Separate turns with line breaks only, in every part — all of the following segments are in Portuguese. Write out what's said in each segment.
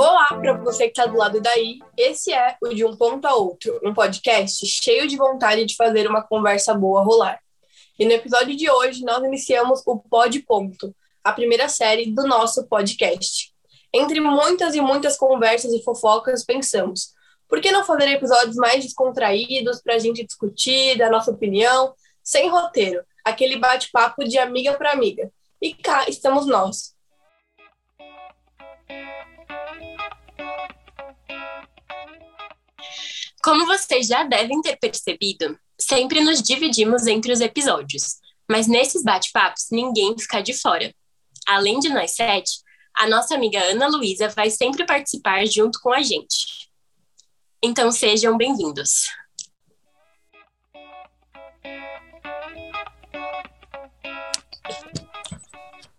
Olá para você que está do lado daí. Esse é o De Um Ponto a Outro, um podcast cheio de vontade de fazer uma conversa boa rolar. E no episódio de hoje nós iniciamos o Pod Ponto, a primeira série do nosso podcast. Entre muitas e muitas conversas e fofocas, pensamos: por que não fazer episódios mais descontraídos para a gente discutir, dar nossa opinião, sem roteiro, aquele bate-papo de amiga para amiga? E cá estamos nós.
Como vocês já devem ter percebido, sempre nos dividimos entre os episódios, mas nesses bate-papos ninguém fica de fora. Além de nós sete, a nossa amiga Ana Luísa vai sempre participar junto com a gente. Então sejam bem-vindos.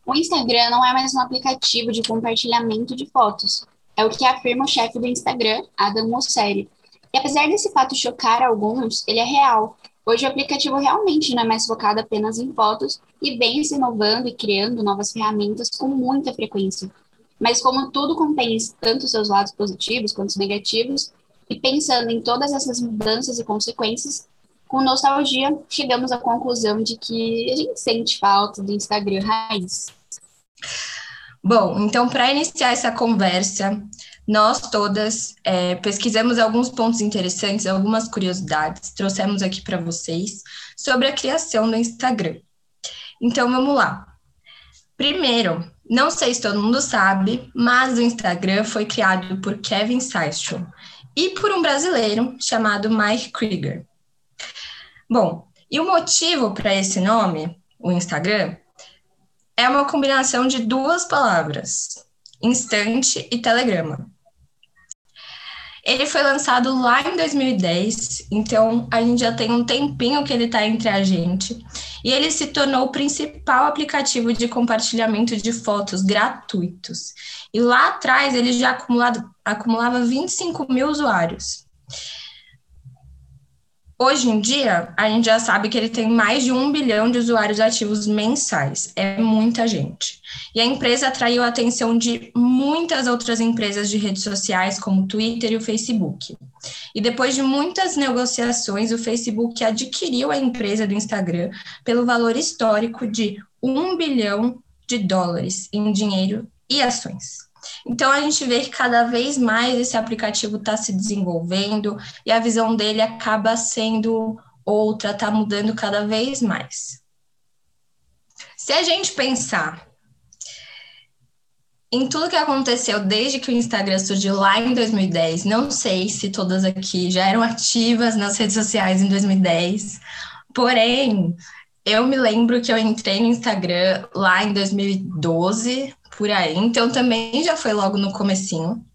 O Instagram não é mais um aplicativo de compartilhamento de fotos. É o que afirma o chefe do Instagram, Adam Mosseri. E apesar desse fato chocar alguns, ele é real. Hoje o aplicativo realmente não é mais focado apenas em fotos e vem se inovando e criando novas ferramentas com muita frequência. Mas como tudo contém tanto seus lados positivos quanto os negativos, e pensando em todas essas mudanças e consequências, com nostalgia, chegamos à conclusão de que a gente sente falta do Instagram raiz.
Bom, então, para iniciar essa conversa, nós todas é, pesquisamos alguns pontos interessantes, algumas curiosidades, trouxemos aqui para vocês sobre a criação do Instagram. Então, vamos lá. Primeiro, não sei se todo mundo sabe, mas o Instagram foi criado por Kevin Systrom e por um brasileiro chamado Mike Krieger. Bom, e o motivo para esse nome, o Instagram, é uma combinação de duas palavras, instante e telegrama. Ele foi lançado lá em 2010, então a gente já tem um tempinho que ele está entre a gente. E ele se tornou o principal aplicativo de compartilhamento de fotos gratuitos. E lá atrás ele já acumulava 25 mil usuários. Hoje em dia, a gente já sabe que ele tem mais de um bilhão de usuários ativos mensais. É muita gente. E a empresa atraiu a atenção de muitas outras empresas de redes sociais, como o Twitter e o Facebook. E depois de muitas negociações, o Facebook adquiriu a empresa do Instagram pelo valor histórico de um bilhão de dólares em dinheiro e ações. Então a gente vê que cada vez mais esse aplicativo está se desenvolvendo e a visão dele acaba sendo outra, está mudando cada vez mais. Se a gente pensar em tudo que aconteceu desde que o Instagram surgiu lá em 2010, não sei se todas aqui já eram ativas nas redes sociais em 2010, porém, eu me lembro que eu entrei no Instagram lá em 2012, por aí. Então também já foi logo no comecinho.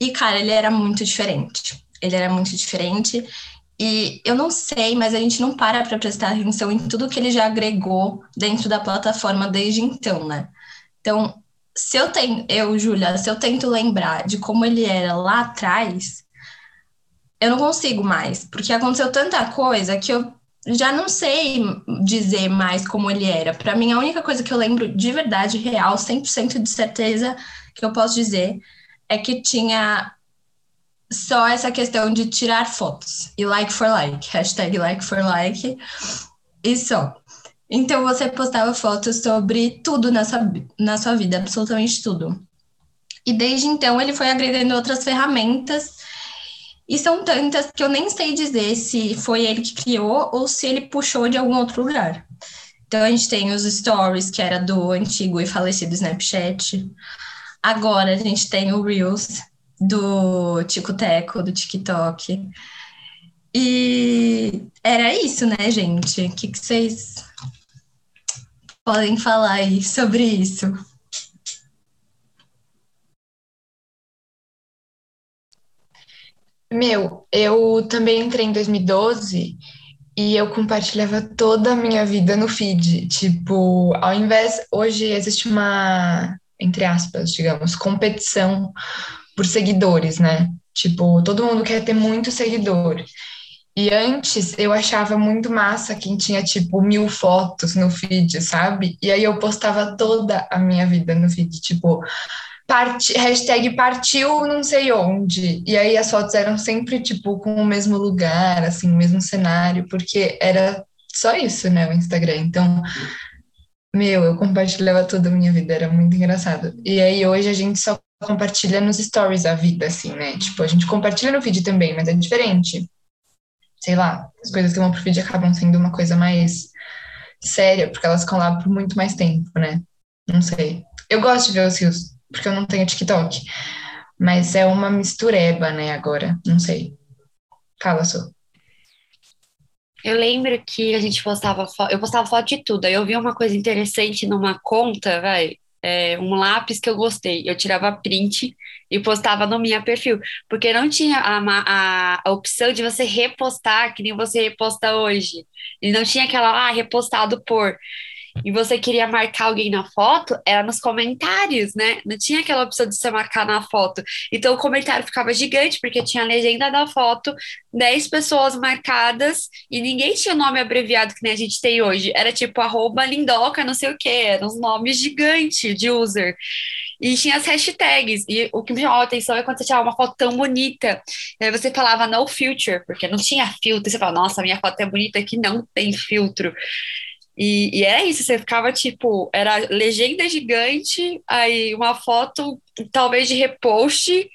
E, cara, ele era muito diferente. Ele era muito diferente. E eu não sei, mas a gente não para para prestar atenção em tudo que ele já agregou dentro da plataforma desde então, né? Então, se eu tenho, eu, Júlia, se eu tento lembrar de como ele era lá atrás, eu não consigo mais, porque aconteceu tanta coisa que eu já não sei dizer mais como ele era. Para mim, a única coisa que eu lembro de verdade, real, 100% de certeza que eu posso dizer é que tinha só essa questão de tirar fotos e like for like, hashtag like for like e só. Então você postava fotos sobre tudo nessa, na sua vida, absolutamente tudo. E desde então ele foi agregando outras ferramentas e são tantas que eu nem sei dizer se foi ele que criou ou se ele puxou de algum outro lugar. Então a gente tem os stories, que era do antigo e falecido Snapchat. Agora a gente tem o Reels do Tico Teco, do TikTok. E era isso, né, gente? O que, que vocês podem falar aí sobre isso?
Meu, eu também entrei em 2012 e eu compartilhava toda a minha vida no feed. Tipo, ao invés. Hoje existe uma, entre aspas, digamos, competição por seguidores, né? Tipo, todo mundo quer ter muito seguidor. E antes eu achava muito massa quem tinha, tipo, mil fotos no feed, sabe? E aí eu postava toda a minha vida no feed, tipo, Parti, hashtag partiu não sei onde. E aí as fotos eram sempre, tipo, com o mesmo lugar, assim, o mesmo cenário, porque era só isso, né, o Instagram. Então, meu, eu compartilhava toda a minha vida, era muito engraçado. E aí hoje a gente só compartilha nos stories a vida, assim, né? Tipo, a gente compartilha no feed também, mas é diferente. Sei lá, as coisas que vão pro feed acabam sendo uma coisa mais séria, porque elas ficam lá por muito mais tempo, né? Não sei. Eu gosto de ver os rios, porque eu não tenho TikTok. Mas é uma mistureba, né, agora. Não sei. Fala, Su.
Eu lembro que a gente postava foto, eu postava foto de tudo. Aí eu vi uma coisa interessante numa conta, vai, é, um lápis que eu gostei. Eu tirava print e postava no meu perfil, porque não tinha a, a, a, opção de você repostar, que nem você reposta hoje. E não tinha aquela, ah, repostado por e você queria marcar alguém na foto, era nos comentários, né? Não tinha aquela opção de você marcar na foto. Então o comentário ficava gigante, porque tinha a legenda da foto, 10 pessoas marcadas, e ninguém tinha o nome abreviado que nem a gente tem hoje. Era tipo arroba lindoca, não sei o quê, eram uns nomes gigantes de user. E tinha as hashtags. E o que me chamava a atenção é quando você tirava uma foto tão bonita. E aí você falava no filter, porque não tinha filtro. E você fala, nossa, minha foto é bonita que não tem filtro. E, e é isso, você ficava tipo, era legenda gigante, aí uma foto talvez de repost,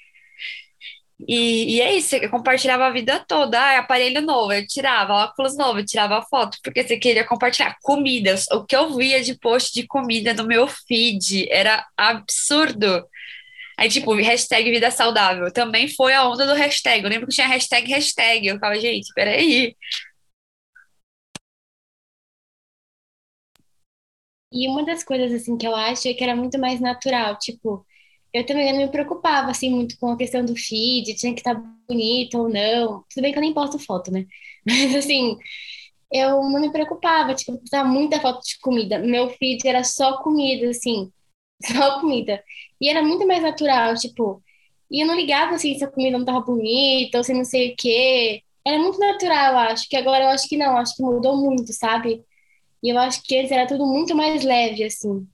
e, e é isso, você compartilhava a vida toda. Ah, aparelho novo, eu tirava, óculos novo, eu tirava foto, porque você queria compartilhar comidas. O que eu via de post de comida no meu feed era absurdo. Aí, tipo, hashtag vida saudável. Também foi a onda do hashtag. Eu lembro que tinha hashtag hashtag. Eu ficava, gente, peraí.
E uma das coisas, assim, que eu acho é que era muito mais natural, tipo, eu também não me preocupava, assim, muito com a questão do feed, tinha que estar tá bonito ou não. Tudo bem que eu nem posto foto, né? Mas, assim, eu não me preocupava, tipo, eu postava muita foto de comida. Meu feed era só comida, assim, só comida. E era muito mais natural, tipo, e eu não ligava, assim, se a comida não tava bonita ou se não sei o quê. Era muito natural, eu acho, que agora eu acho que não, acho que mudou muito, sabe? E eu acho que eles era tudo muito mais leve, assim.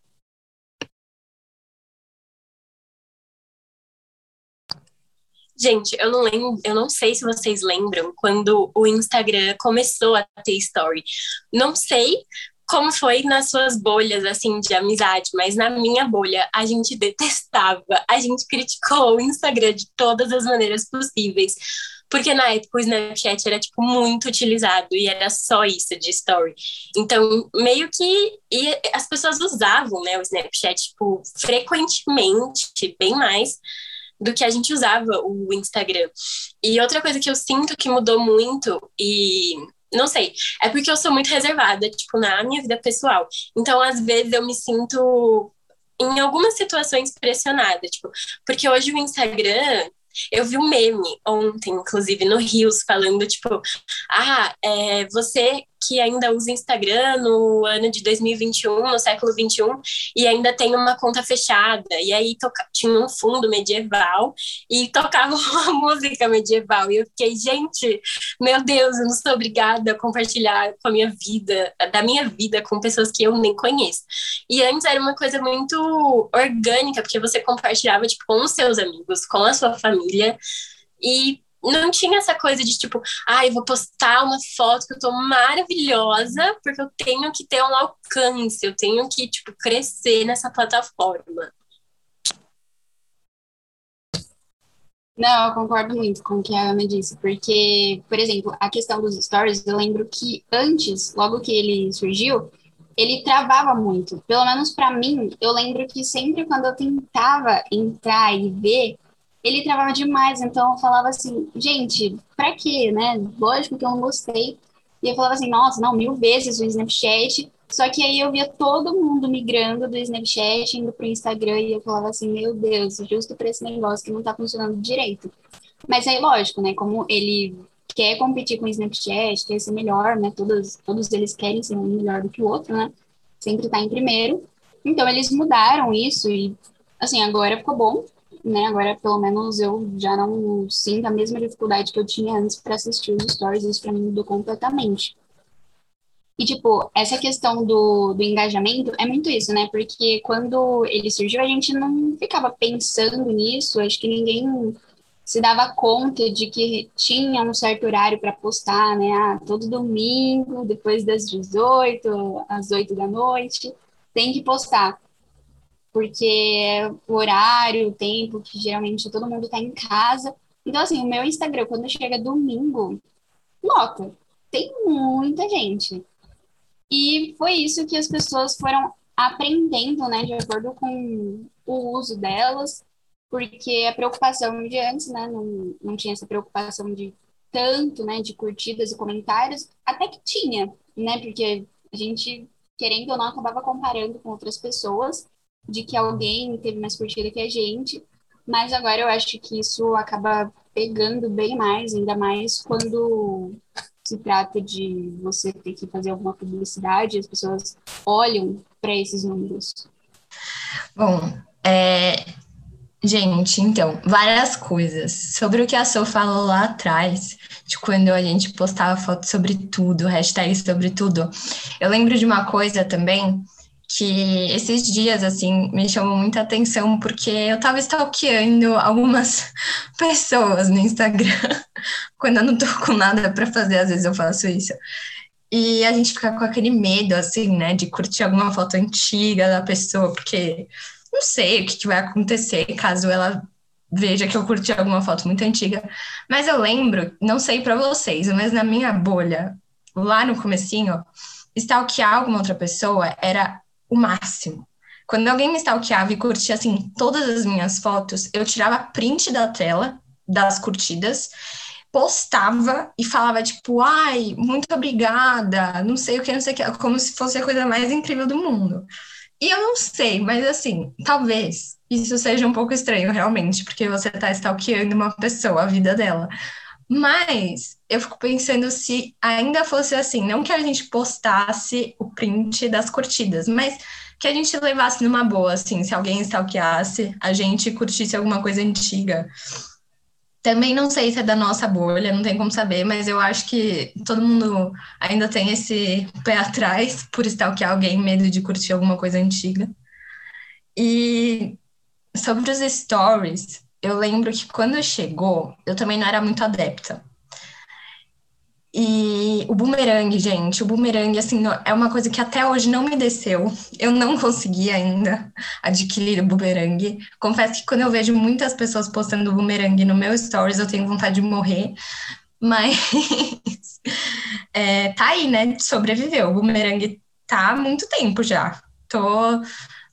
Gente, eu não lembro, eu não sei se vocês lembram quando o Instagram começou a ter story. Não sei como foi nas suas bolhas assim de amizade, mas na minha bolha a gente detestava, a gente criticou o Instagram de todas as maneiras possíveis. Porque na época o Snapchat era, tipo, muito utilizado e era só isso de story. Então, meio que e as pessoas usavam, né, o Snapchat, tipo, frequentemente, bem mais do que a gente usava o Instagram. E outra coisa que eu sinto que mudou muito e não sei, é porque eu sou muito reservada, tipo, na minha vida pessoal. Então, às vezes eu me sinto em algumas situações pressionada, tipo, porque hoje o Instagram eu vi um meme ontem, inclusive, no Rios, falando, tipo, ah, é, você que ainda usa Instagram no ano de 2021, no século 21, e ainda tem uma conta fechada. E aí toca, tinha um fundo medieval e tocava uma música medieval. E eu fiquei, gente, meu Deus, eu não sou obrigada a compartilhar com a minha vida, da minha vida com pessoas que eu nem conheço. E antes era uma coisa muito orgânica, porque você compartilhava tipo, com os seus amigos, com a sua família. E não tinha essa coisa de tipo, ah, eu vou postar uma foto que eu tô maravilhosa, porque eu tenho que ter um alcance, eu tenho que, tipo, crescer nessa plataforma.
Não, eu concordo muito com o que a Ana disse, porque, por exemplo, a questão dos stories, eu lembro que antes, logo que ele surgiu, ele travava muito. Pelo menos para mim, eu lembro que sempre quando eu tentava entrar e ver, ele travava demais, então eu falava assim, gente, pra quê, né? Lógico que eu não gostei. E eu falava assim, nossa, não, mil vezes o Snapchat. Só que aí eu via todo mundo migrando do Snapchat, indo pro Instagram, e eu falava assim, meu Deus, justo para esse negócio que não tá funcionando direito. Mas aí, lógico, né, como ele quer competir com o Snapchat, quer ser melhor, né, todos, todos eles querem ser um melhor do que o outro, né, sempre tá em primeiro. Então, eles mudaram isso e, assim, agora ficou bom né? Agora, pelo menos, eu já não sinto a mesma dificuldade que eu tinha antes para assistir os stories. Isso para mim mudou completamente. E, tipo, essa questão do, do engajamento é muito isso, né? Porque quando ele surgiu, a gente não ficava pensando nisso, acho que ninguém se dava conta de que tinha um certo horário para postar, né? Ah, todo domingo, depois das 18, às 8 da noite, tem que postar. Porque o horário, o tempo, que geralmente todo mundo está em casa. Então, assim, o meu Instagram, quando chega domingo, lota. Tem muita gente. E foi isso que as pessoas foram aprendendo, né, de acordo com o uso delas, porque a preocupação de antes, né, não, não tinha essa preocupação de tanto, né, de curtidas e comentários, até que tinha, né, porque a gente, querendo ou não, acabava comparando com outras pessoas, de que alguém teve mais curtida que a gente, mas agora eu acho que isso acaba pegando bem mais, ainda mais quando se trata de você ter que fazer alguma publicidade, as pessoas olham para esses números.
Bom, é, gente, então, várias coisas. Sobre o que a Sol falou lá atrás, de quando a gente postava foto sobre tudo, hashtag sobre tudo. Eu lembro de uma coisa também que esses dias, assim, me chamou muita atenção, porque eu tava stalkeando algumas pessoas no Instagram, quando eu não tô com nada para fazer, às vezes eu faço isso. E a gente fica com aquele medo, assim, né, de curtir alguma foto antiga da pessoa, porque não sei o que, que vai acontecer caso ela veja que eu curti alguma foto muito antiga. Mas eu lembro, não sei para vocês, mas na minha bolha, lá no comecinho, stalkear alguma outra pessoa era o máximo. Quando alguém me stalkeava e curtia, assim, todas as minhas fotos, eu tirava print da tela, das curtidas, postava e falava, tipo, ai, muito obrigada, não sei o que, não sei o que, como se fosse a coisa mais incrível do mundo. E eu não sei, mas assim, talvez isso seja um pouco estranho, realmente, porque você está stalkeando uma pessoa, a vida dela. Mas eu fico pensando se ainda fosse assim, não que a gente postasse o print das curtidas, mas que a gente levasse numa boa, assim, se alguém stalkeasse, a gente curtisse alguma coisa antiga. Também não sei se é da nossa bolha, não tem como saber, mas eu acho que todo mundo ainda tem esse pé atrás por stalkear alguém, medo de curtir alguma coisa antiga. E sobre os stories, eu lembro que quando chegou, eu também não era muito adepta. E o bumerangue, gente, o bumerangue, assim, é uma coisa que até hoje não me desceu. Eu não consegui ainda adquirir o bumerangue. Confesso que quando eu vejo muitas pessoas postando bumerangue no meu stories, eu tenho vontade de morrer. Mas é, tá aí, né? Sobreviveu. O bumerangue tá há muito tempo já. Tô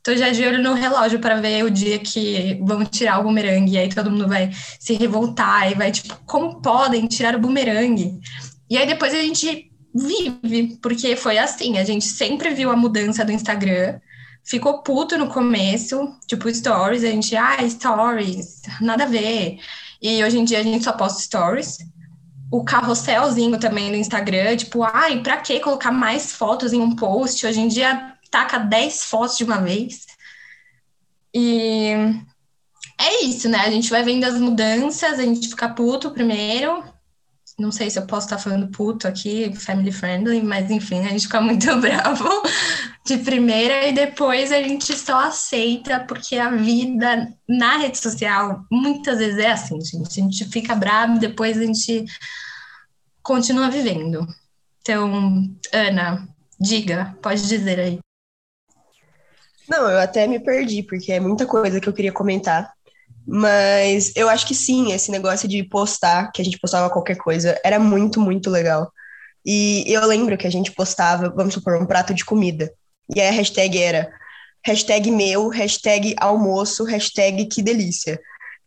Tô já de olho no relógio para ver o dia que vão tirar o bumerangue, e aí todo mundo vai se revoltar e vai, tipo, como podem tirar o bumerangue? E aí depois a gente vive, porque foi assim, a gente sempre viu a mudança do Instagram, ficou puto no começo, tipo, stories, a gente, ah, stories, nada a ver. E hoje em dia a gente só posta stories. O carrosselzinho também no Instagram, tipo, ai, pra que colocar mais fotos em um post? Hoje em dia taca 10 fotos de uma vez. E é isso, né? A gente vai vendo as mudanças, a gente fica puto primeiro. Não sei se eu posso estar falando puto aqui, family friendly, mas enfim, a gente fica muito bravo de primeira e depois a gente só aceita, porque a vida na rede social muitas vezes é assim, gente. A gente fica bravo depois a gente continua vivendo. Então, Ana, diga, pode dizer aí.
Não, eu até me perdi, porque é muita coisa que eu queria comentar. Mas eu acho que sim, esse negócio de postar, que a gente postava qualquer coisa, era muito, muito legal. E eu lembro que a gente postava, vamos supor, um prato de comida. E aí a hashtag era hashtag meu, hashtag almoço, hashtag que delícia.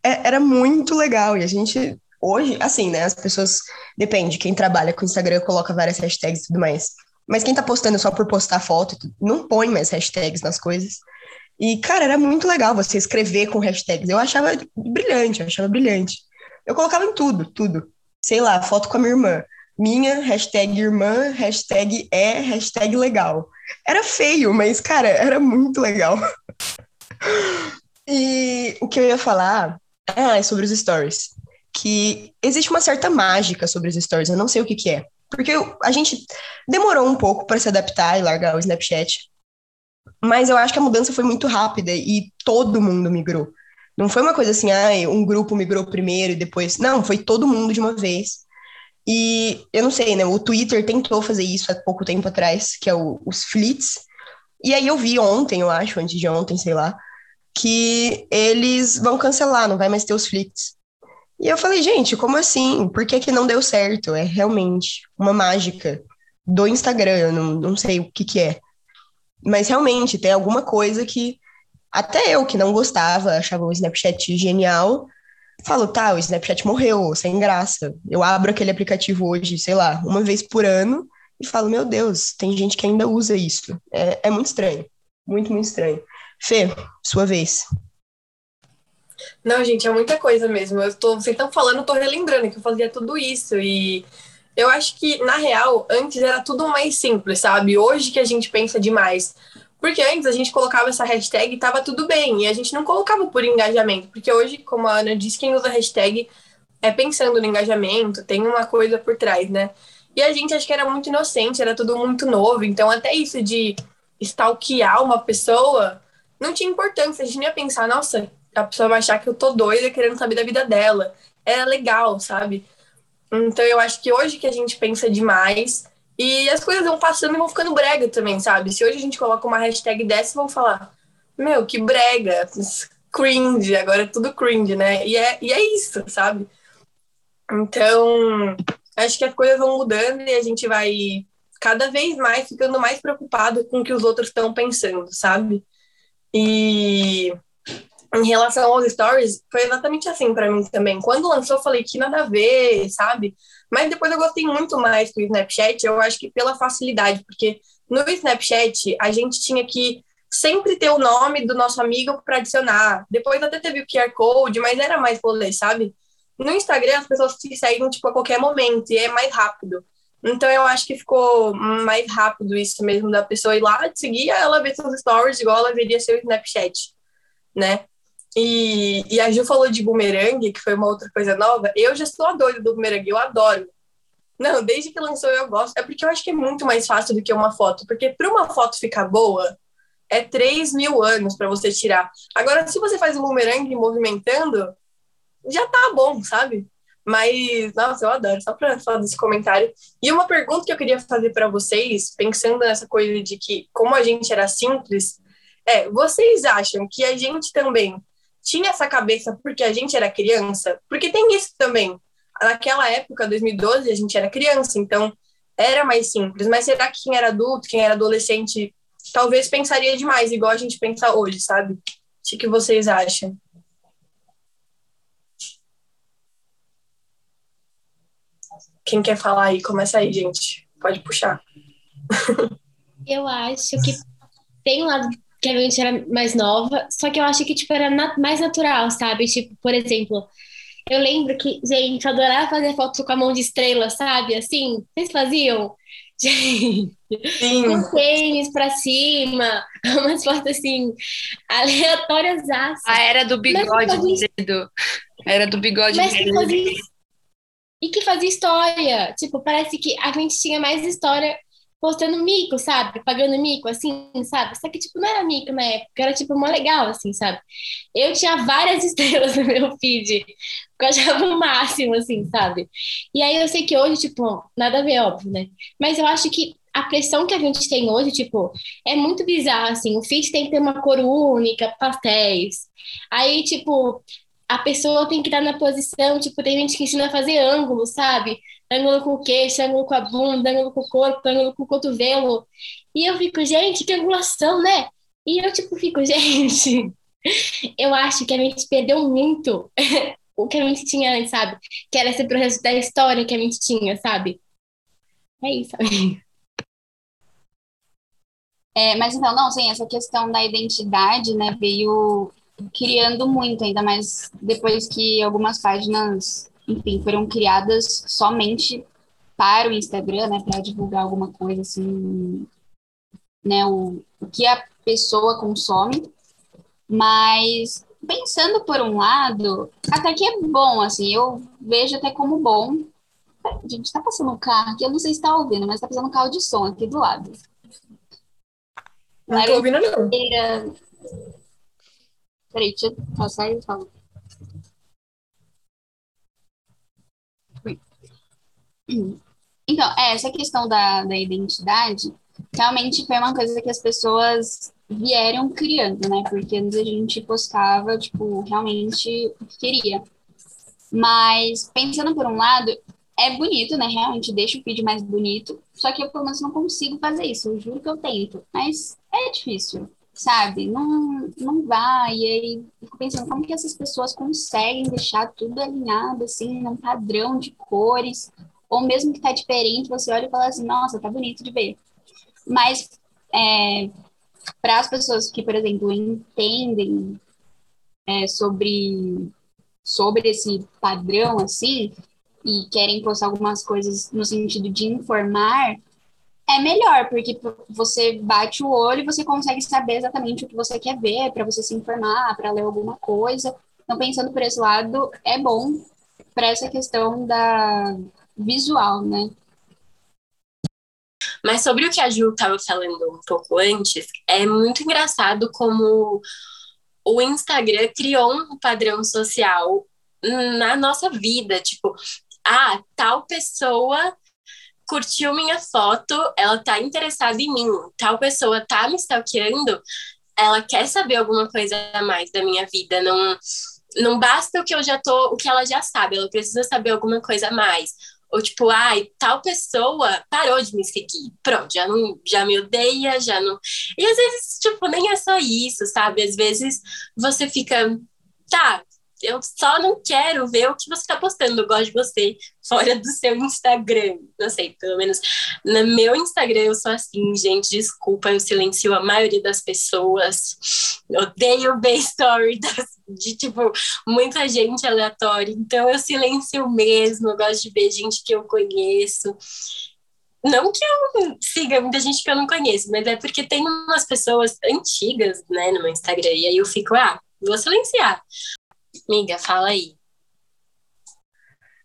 É, era muito legal. E a gente, hoje, assim, né? As pessoas, depende, quem trabalha com Instagram coloca várias hashtags e tudo mais. Mas quem tá postando só por postar foto, não põe mais hashtags nas coisas. E, cara, era muito legal você escrever com hashtags. Eu achava brilhante, eu achava brilhante. Eu colocava em tudo, tudo. Sei lá, foto com a minha irmã. Minha, hashtag irmã, hashtag é, hashtag legal. Era feio, mas, cara, era muito legal. e o que eu ia falar ah, é sobre os stories. Que existe uma certa mágica sobre os stories, eu não sei o que, que é Porque a gente demorou um pouco para se adaptar e largar o Snapchat. Mas eu acho que a mudança foi muito rápida e todo mundo migrou. Não foi uma coisa assim, ah, um grupo migrou primeiro e depois. Não, foi todo mundo de uma vez. E eu não sei, né? O Twitter tentou fazer isso há pouco tempo atrás, que é o, os flits. E aí eu vi ontem, eu acho, antes de ontem, sei lá, que eles vão cancelar, não vai mais ter os flits. E eu falei, gente, como assim? Por que, que não deu certo? É realmente uma mágica do Instagram, eu não, não sei o que, que é. Mas realmente tem alguma coisa que até eu que não gostava, achava o Snapchat genial, falo, tá, o Snapchat morreu, sem graça. Eu abro aquele aplicativo hoje, sei lá, uma vez por ano e falo, meu Deus, tem gente que ainda usa isso. É, é muito estranho. Muito, muito estranho. Fê, sua vez.
Não, gente, é muita coisa mesmo. Eu tô, vocês estão falando, eu tô relembrando que eu fazia tudo isso e eu acho que, na real, antes era tudo mais simples, sabe? Hoje que a gente pensa demais. Porque antes a gente colocava essa hashtag e tava tudo bem. E a gente não colocava por engajamento. Porque hoje, como a Ana disse, quem usa hashtag é pensando no engajamento, tem uma coisa por trás, né? E a gente acho que era muito inocente, era tudo muito novo. Então, até isso de stalkear uma pessoa não tinha importância. A gente não ia pensar, nossa, a pessoa vai achar que eu tô doida querendo saber da vida dela. Era legal, sabe? Então, eu acho que hoje que a gente pensa demais, e as coisas vão passando e vão ficando brega também, sabe? Se hoje a gente coloca uma hashtag dessa, vão falar, meu, que brega, cringe, agora é tudo cringe, né? E é, e é isso, sabe? Então, acho que as coisas vão mudando e a gente vai cada vez mais ficando mais preocupado com o que os outros estão pensando, sabe? E em relação aos stories, foi exatamente assim para mim também. Quando lançou, eu falei que nada a ver, sabe? Mas depois eu gostei muito mais do Snapchat, eu acho que pela facilidade, porque no Snapchat a gente tinha que sempre ter o nome do nosso amigo para adicionar. Depois até teve o QR Code, mas era mais rolê, sabe? No Instagram as pessoas se seguem tipo a qualquer momento e é mais rápido. Então eu acho que ficou mais rápido isso mesmo da pessoa ir lá, seguir, ela ver seus stories igual ela veria seu Snapchat, né? E, e a Ju falou de bumerangue, que foi uma outra coisa nova. Eu já sou a doida do bumerangue, eu adoro. Não, desde que lançou eu gosto. É porque eu acho que é muito mais fácil do que uma foto. Porque para uma foto ficar boa, é 3 mil anos para você tirar. Agora, se você faz um bumerangue movimentando, já tá bom, sabe? Mas, nossa, eu adoro, só para falar desse comentário. E uma pergunta que eu queria fazer para vocês, pensando nessa coisa de que, como a gente era simples, é: vocês acham que a gente também tinha essa cabeça porque a gente era criança, porque tem isso também. Naquela época, 2012, a gente era criança, então era mais simples. Mas será que quem era adulto, quem era adolescente, talvez pensaria demais, igual a gente pensa hoje, sabe? O que vocês acham? Quem quer falar aí? Começa aí, gente. Pode puxar.
Eu acho que tem um lado que a gente era mais nova, só que eu acho que, tipo, era na mais natural, sabe? Tipo, por exemplo, eu lembro que, gente, eu adorava fazer foto com a mão de estrela, sabe? Assim, vocês faziam? Gente,
Sim.
com tênis pra cima, umas fotos assim, aleatórias.
A era do bigode do dedo. Era do bigode
Mas que
dedo.
fazia... E que fazia história. Tipo, parece que a gente tinha mais história postando mico, sabe? Pagando mico, assim, sabe? Só que, tipo, não era mico na época, era, tipo, mó legal, assim, sabe? Eu tinha várias estrelas no meu feed, eu achava o máximo, assim, sabe? E aí eu sei que hoje, tipo, nada a ver, óbvio, né? Mas eu acho que a pressão que a gente tem hoje, tipo, é muito bizarra, assim. O feed tem que ter uma cor única, pastéis. Aí, tipo, a pessoa tem que estar na posição, tipo, tem gente que ensina a fazer ângulo, sabe? Ângulo com o queixo, ângulo com a bunda, ângulo com o corpo, ângulo com o cotovelo. E eu fico, gente, que angulação, né? E eu, tipo, fico, gente, eu acho que a gente perdeu muito o que a gente tinha antes, sabe? Que era esse processo da história que a gente tinha, sabe? É isso, amiga.
É, mas então, não, sim, essa questão da identidade, né, veio criando muito, ainda mais depois que algumas páginas, enfim, foram criadas somente para o Instagram, né, para divulgar alguma coisa assim, né, o, o que a pessoa consome. Mas pensando por um lado, até que é bom, assim, eu vejo até como bom, Gente, tá passando um carro aqui, eu não sei se tá ouvindo, mas tá passando um carro de som aqui do lado.
Não tô ouvindo, não.
Peraí, deixa eu passar e falo. Ui. Então, é, essa questão da, da identidade realmente foi uma coisa que as pessoas vieram criando, né? Porque antes a gente postava, tipo, realmente o que queria. Mas, pensando por um lado, é bonito, né? Realmente deixa o feed mais bonito. Só que eu, pelo menos, não consigo fazer isso. Eu juro que eu tento. Mas é difícil, sabe? Não, não vai. E aí, fico pensando como que essas pessoas conseguem deixar tudo alinhado, assim, num padrão de cores. Ou mesmo que tá diferente, você olha e fala assim, nossa, tá bonito de ver. Mas, é, para as pessoas que, por exemplo, entendem é, sobre, sobre esse padrão, assim, e querem postar algumas coisas no sentido de informar, é melhor, porque você bate o olho e você consegue saber exatamente o que você quer ver, para você se informar, para ler alguma coisa. Então, pensando por esse lado, é bom para essa questão da visual, né?
Mas sobre o que a Ju estava falando um pouco antes, é muito engraçado como o Instagram criou um padrão social na nossa vida. Tipo, ah, tal pessoa curtiu minha foto, ela tá interessada em mim, tal pessoa tá me stalkeando, ela quer saber alguma coisa a mais da minha vida, não não basta o que eu já tô, o que ela já sabe, ela precisa saber alguma coisa a mais. Ou tipo, ai, tal pessoa parou de me seguir. Pronto, já não, já me odeia, já não. E às vezes, tipo, nem é só isso, sabe? Às vezes você fica, tá, eu só não quero ver o que você está postando. Eu gosto de você fora do seu Instagram. Não sei, pelo menos no meu Instagram eu sou assim, gente. Desculpa, eu silencio a maioria das pessoas. Odeio ver story das, de, tipo, muita gente aleatória. Então eu silencio mesmo. Eu gosto de ver gente que eu conheço. Não que eu siga muita gente que eu não conheço, mas é porque tem umas pessoas antigas, né, no meu Instagram. E aí eu fico, ah, vou silenciar. Miga, fala aí.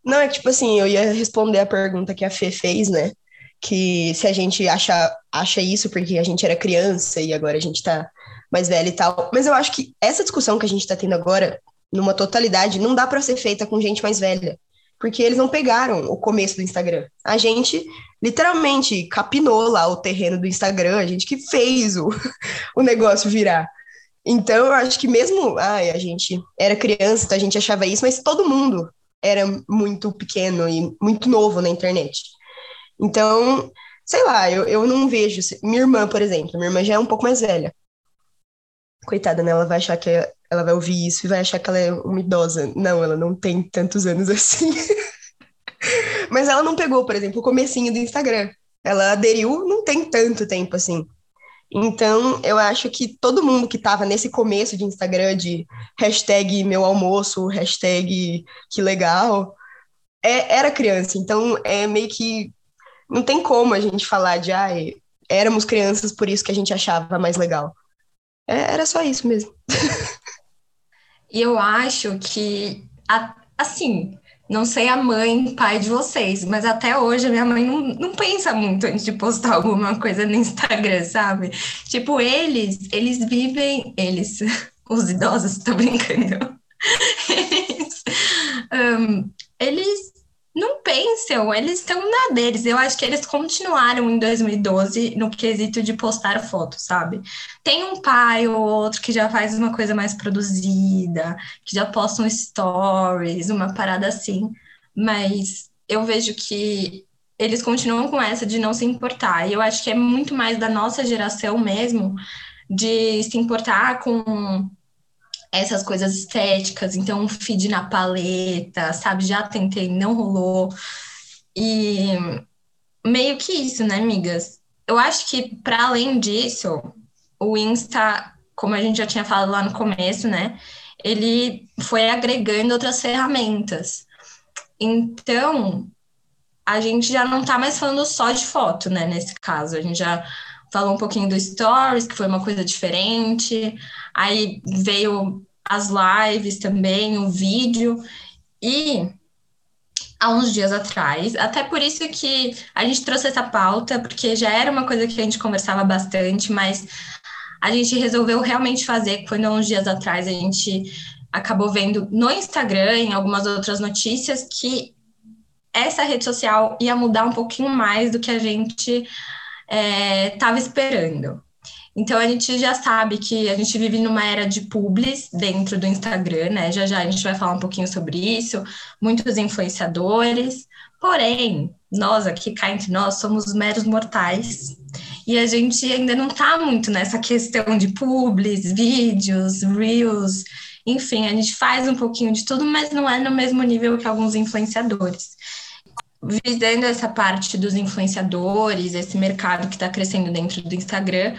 Não, é tipo assim, eu ia responder a pergunta que a Fê fez, né? Que se a gente acha, acha isso porque a gente era criança e agora a gente tá mais velho e tal. Mas eu acho que essa discussão que a gente tá tendo agora, numa totalidade, não dá para ser feita com gente mais velha. Porque eles não pegaram o começo do Instagram. A gente literalmente capinou lá o terreno do Instagram, a gente que fez o, o negócio virar. Então, eu acho que mesmo ai, a gente era criança, então a gente achava isso, mas todo mundo era muito pequeno e muito novo na internet. Então, sei lá, eu, eu não vejo. Minha irmã, por exemplo, minha irmã já é um pouco mais velha. Coitada, né? Ela vai achar que ela vai ouvir isso e vai achar que ela é uma idosa. Não, ela não tem tantos anos assim. Mas ela não pegou, por exemplo, o comecinho do Instagram. Ela aderiu não tem tanto tempo assim. Então, eu acho que todo mundo que estava nesse começo de Instagram, de hashtag meu almoço, hashtag que legal, é, era criança. Então, é meio que. Não tem como a gente falar de, ah, éramos crianças, por isso que a gente achava mais legal. É, era só isso mesmo.
E eu acho que, assim, não sei a mãe, pai de vocês, mas até hoje a minha mãe não, não pensa muito antes de postar alguma coisa no Instagram, sabe? Tipo, eles, eles vivem, eles, os idosos, tô brincando. Eles, um, eles não pensam, eles estão na deles. Eu acho que eles continuaram em 2012 no quesito de postar fotos, sabe? Tem um pai ou outro que já faz uma coisa mais produzida, que já posta um stories, uma parada assim, mas eu vejo que eles continuam com essa de não se importar. E eu acho que é muito mais da nossa geração mesmo de se importar com essas coisas estéticas, então um feed na paleta, sabe? Já tentei, não rolou. E meio que isso, né, amigas? Eu acho que para além disso, o Insta, como a gente já tinha falado lá no começo, né? Ele foi agregando outras ferramentas. Então, a gente já não tá mais falando só de foto, né? Nesse caso, a gente já falou um pouquinho do Stories, que foi uma coisa diferente. Aí veio as lives também, o vídeo. E há uns dias atrás. Até por isso que a gente trouxe essa pauta, porque já era uma coisa que a gente conversava bastante, mas a gente resolveu realmente fazer quando há uns dias atrás a gente acabou vendo no Instagram, em algumas outras notícias, que essa rede social ia mudar um pouquinho mais do que a gente estava é, esperando. Então a gente já sabe que a gente vive numa era de publis dentro do Instagram, né? Já já a gente vai falar um pouquinho sobre isso, muitos influenciadores. Porém, nós aqui cá entre nós somos meros mortais e a gente ainda não está muito nessa questão de publis, vídeos, reels, enfim, a gente faz um pouquinho de tudo, mas não é no mesmo nível que alguns influenciadores visando essa parte dos influenciadores, esse mercado que está crescendo dentro do Instagram,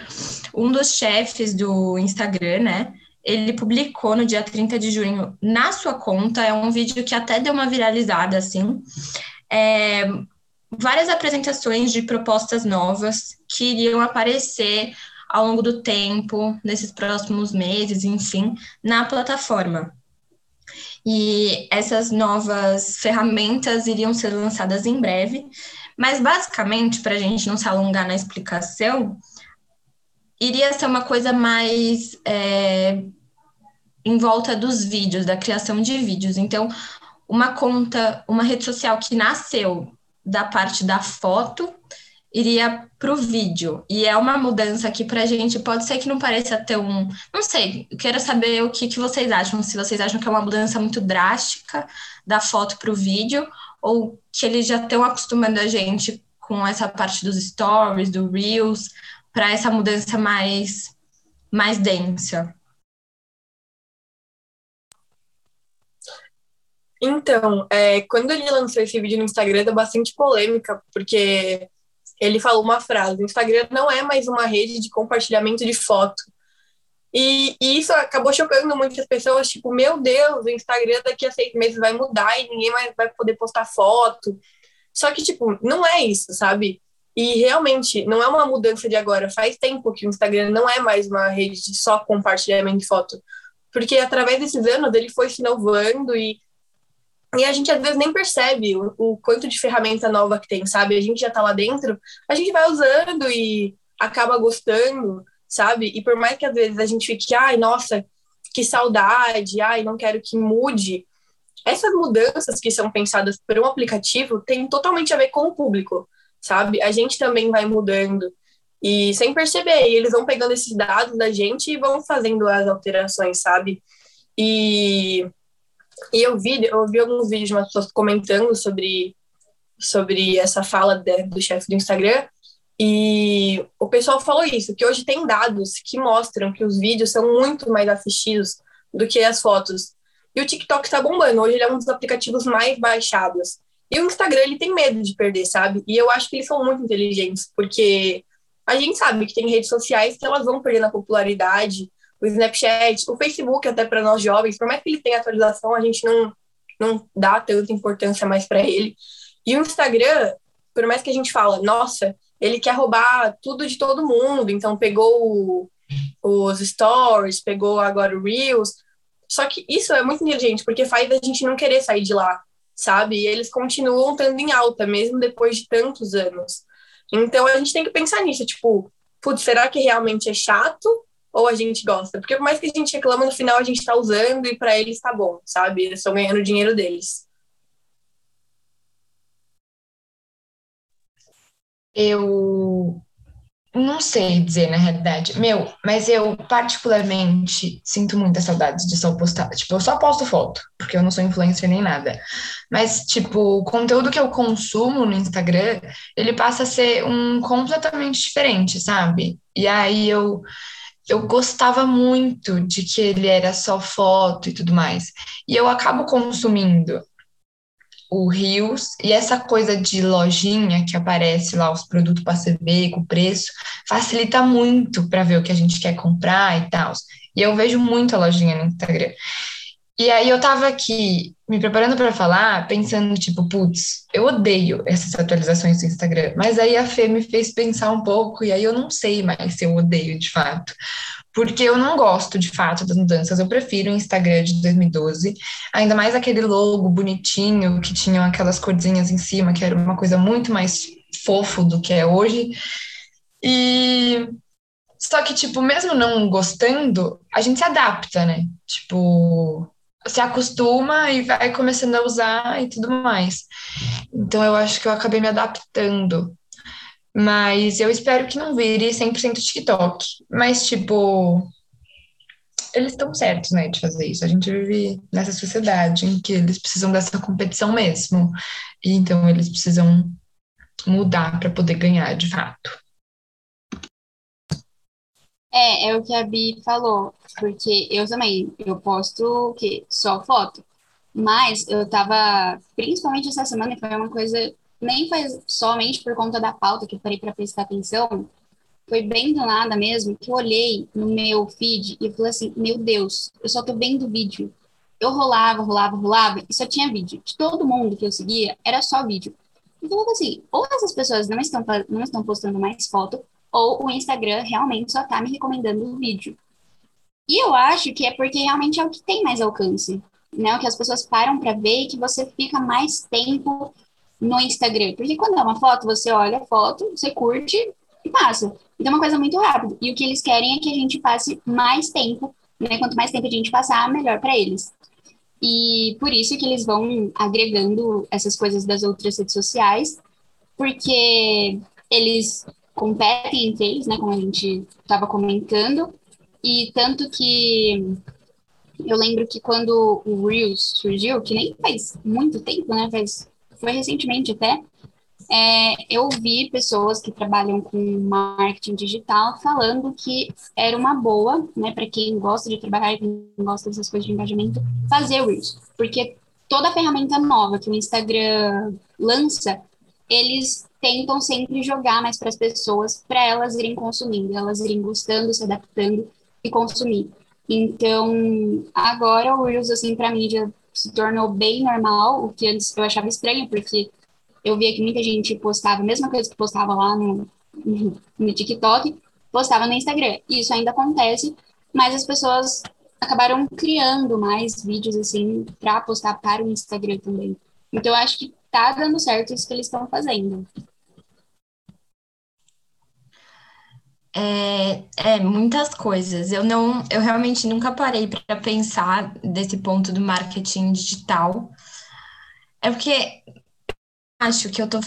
um dos chefes do Instagram, né? Ele publicou no dia 30 de junho na sua conta, é um vídeo que até deu uma viralizada, assim, é, várias apresentações de propostas novas que iriam aparecer ao longo do tempo, nesses próximos meses, enfim, na plataforma. E essas novas ferramentas iriam ser lançadas em breve. Mas, basicamente, para a gente não se alongar na explicação, iria ser uma coisa mais é, em volta dos vídeos, da criação de vídeos. Então, uma conta, uma rede social que nasceu da parte da foto iria para o vídeo. E é uma mudança que para a gente pode ser que não pareça um. Não sei, eu quero saber o que, que vocês acham. Se vocês acham que é uma mudança muito drástica da foto para o vídeo, ou que eles já estão acostumando a gente com essa parte dos stories, do Reels, para essa mudança mais, mais densa.
Então, é, quando ele lançou esse vídeo no Instagram, deu bastante polêmica, porque ele falou uma frase: o Instagram não é mais uma rede de compartilhamento de foto. E, e, isso acabou chocando muitas pessoas, tipo, meu Deus, o Instagram daqui a seis meses vai mudar e ninguém mais vai poder postar foto. Só que, tipo, não é isso, sabe? E realmente, não é uma mudança de agora. Faz tempo que o Instagram não é mais uma rede de só compartilhamento de foto. Porque através desses anos ele foi se inovando e e a gente às vezes nem percebe o, o, quanto de ferramenta nova que tem, sabe? A gente já tá lá dentro, a gente vai usando e acaba gostando, sabe? E por mais que às vezes a gente fique, ai, nossa, que saudade, ai, não quero que mude. Essas mudanças que são pensadas por um aplicativo têm totalmente a ver com o público, sabe? A gente também vai mudando e sem perceber, eles vão pegando esses dados da gente e vão fazendo as alterações, sabe? E e eu vi, eu vi alguns vídeos de umas pessoas comentando sobre, sobre essa fala de, do chefe do Instagram, e o pessoal falou isso, que hoje tem dados que mostram que os vídeos são muito mais assistidos do que as fotos. E o TikTok está bombando, hoje ele é um dos aplicativos mais baixados. E o Instagram, ele tem medo de perder, sabe? E eu acho que eles são muito inteligentes, porque a gente sabe que tem redes sociais que elas vão perdendo a popularidade, o Snapchat, o Facebook até para nós jovens, por mais que ele tenha atualização, a gente não, não dá tanta importância mais para ele. E o Instagram, por mais que a gente fala, nossa, ele quer roubar tudo de todo mundo, então pegou os stories, pegou agora o Reels, só que isso é muito inteligente, porque faz a gente não querer sair de lá, sabe? E eles continuam estando em alta, mesmo depois de tantos anos. Então a gente tem que pensar nisso, tipo, putz, será que realmente é chato? Ou a gente gosta. Porque por mais que a gente reclama, no final a gente está usando e para eles está bom, sabe? Eles estão ganhando o dinheiro deles.
Eu não sei dizer na realidade. Meu, mas eu particularmente sinto muita saudade de só postar. Tipo, eu só posto foto, porque eu não sou influencer nem nada. Mas, tipo, o conteúdo que eu consumo no Instagram, ele passa a ser um completamente diferente, sabe? E aí eu eu gostava muito de que ele era só foto e tudo mais. E eu acabo consumindo o Rios e essa coisa de lojinha que aparece lá os produtos para você ver com preço facilita muito para ver o que a gente quer comprar e tal. E eu vejo muito a lojinha no Instagram. E aí eu tava aqui me preparando para falar, pensando tipo, putz, eu odeio essas atualizações do Instagram, mas aí a Fê me fez pensar um pouco e aí eu não sei mais se eu odeio de fato. porque eu não gosto de fato das mudanças. Eu prefiro o Instagram de 2012, ainda mais aquele logo bonitinho que tinham aquelas corzinhas em cima, que era uma coisa muito mais fofo do que é hoje. E só que, tipo, mesmo não gostando, a gente se adapta, né? Tipo, se acostuma e vai começando a usar e tudo mais. Então eu acho que eu acabei me adaptando. Mas eu espero que não vire 100% TikTok. Mas, tipo, eles estão certos, né, de fazer isso. A gente vive nessa sociedade em que eles precisam dessa competição mesmo. E então eles precisam mudar para poder ganhar de fato.
É, é o que a Bi falou, porque eu também, eu posto o quê? Só foto. Mas eu tava, principalmente essa semana, foi uma coisa, nem foi somente por conta da pauta que eu parei para prestar atenção, foi bem do nada mesmo, que eu olhei no meu feed e falei assim, meu Deus, eu só tô vendo vídeo. Eu rolava, rolava, rolava e só tinha vídeo. De todo mundo que eu seguia, era só vídeo. Então, assim, ou essas pessoas não estão, não estão postando mais foto, ou o Instagram realmente só tá me recomendando o vídeo. E eu acho que é porque realmente é o que tem mais alcance, né? O que as pessoas param para ver e que você fica mais tempo no Instagram. Porque quando é uma foto, você olha a foto, você curte e passa. Então é uma coisa muito rápida. E o que eles querem é que a gente passe mais tempo, né? Quanto mais tempo a gente passar, melhor para eles. E por isso que eles vão agregando essas coisas das outras redes sociais, porque eles competem entre eles, né, como a gente estava comentando, e tanto que eu lembro que quando o Reels surgiu, que nem faz muito tempo, né, faz, foi recentemente até, é, eu vi pessoas que trabalham com marketing digital falando que era uma boa, né, para quem gosta de trabalhar quem gosta dessas coisas de engajamento, fazer Reels, porque toda ferramenta nova que o Instagram lança, eles tentam sempre jogar mais para as pessoas, para elas irem consumindo, elas irem gostando, se adaptando e consumir. Então, agora o Reels, assim, para já se tornou bem normal, o que antes eu achava estranho, porque eu via que muita gente postava a mesma coisa que postava lá no, no TikTok, postava no Instagram. Isso ainda acontece, mas as pessoas acabaram criando mais vídeos, assim, para postar para o Instagram também. Então, eu acho que tá dando certo isso que eles estão fazendo.
É, é, muitas coisas. Eu não, eu realmente nunca parei para pensar desse ponto do marketing digital. É porque acho que eu tô,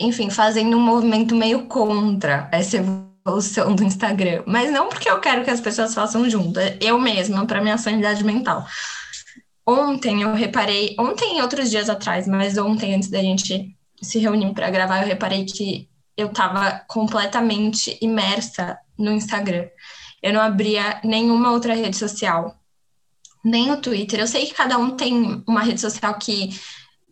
enfim, fazendo um movimento meio contra essa evolução do Instagram, mas não porque eu quero que as pessoas façam junto, eu mesma para minha sanidade mental. Ontem eu reparei, ontem e outros dias atrás, mas ontem antes da gente se reunir para gravar, eu reparei que eu estava completamente imersa no Instagram. Eu não abria nenhuma outra rede social, nem o Twitter. Eu sei que cada um tem uma rede social que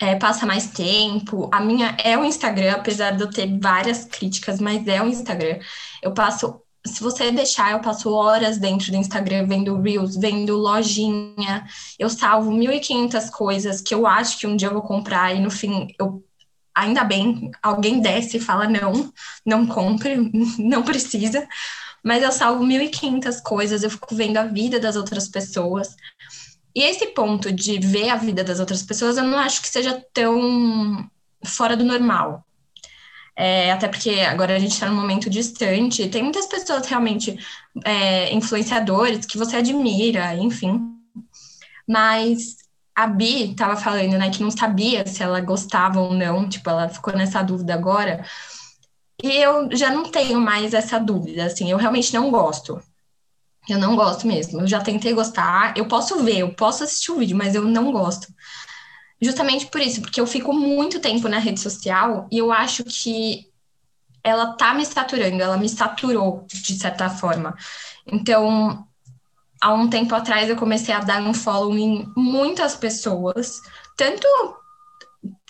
é, passa mais tempo. A minha é o Instagram, apesar de eu ter várias críticas, mas é o Instagram. Eu passo, se você deixar, eu passo horas dentro do Instagram vendo Reels, vendo lojinha. Eu salvo 1.500 coisas que eu acho que um dia eu vou comprar e no fim eu ainda bem, alguém desce e fala não, não compre, não precisa, mas eu salvo 1.500 coisas, eu fico vendo a vida das outras pessoas. E esse ponto de ver a vida das outras pessoas, eu não acho que seja tão fora do normal. É, até porque agora a gente está num momento distante, tem muitas pessoas realmente é, influenciadores que você admira, enfim. Mas a Bi estava falando, né, que não sabia se ela gostava ou não, tipo, ela ficou nessa dúvida agora. E eu já não tenho mais essa dúvida, assim, eu realmente não gosto. Eu não gosto mesmo. Eu já tentei gostar, eu posso ver, eu posso assistir o vídeo, mas eu não gosto. Justamente por isso, porque eu fico muito tempo na rede social e eu acho que ela tá me saturando, ela me saturou de certa forma. Então, há um tempo atrás eu comecei a dar um follow em muitas pessoas, tanto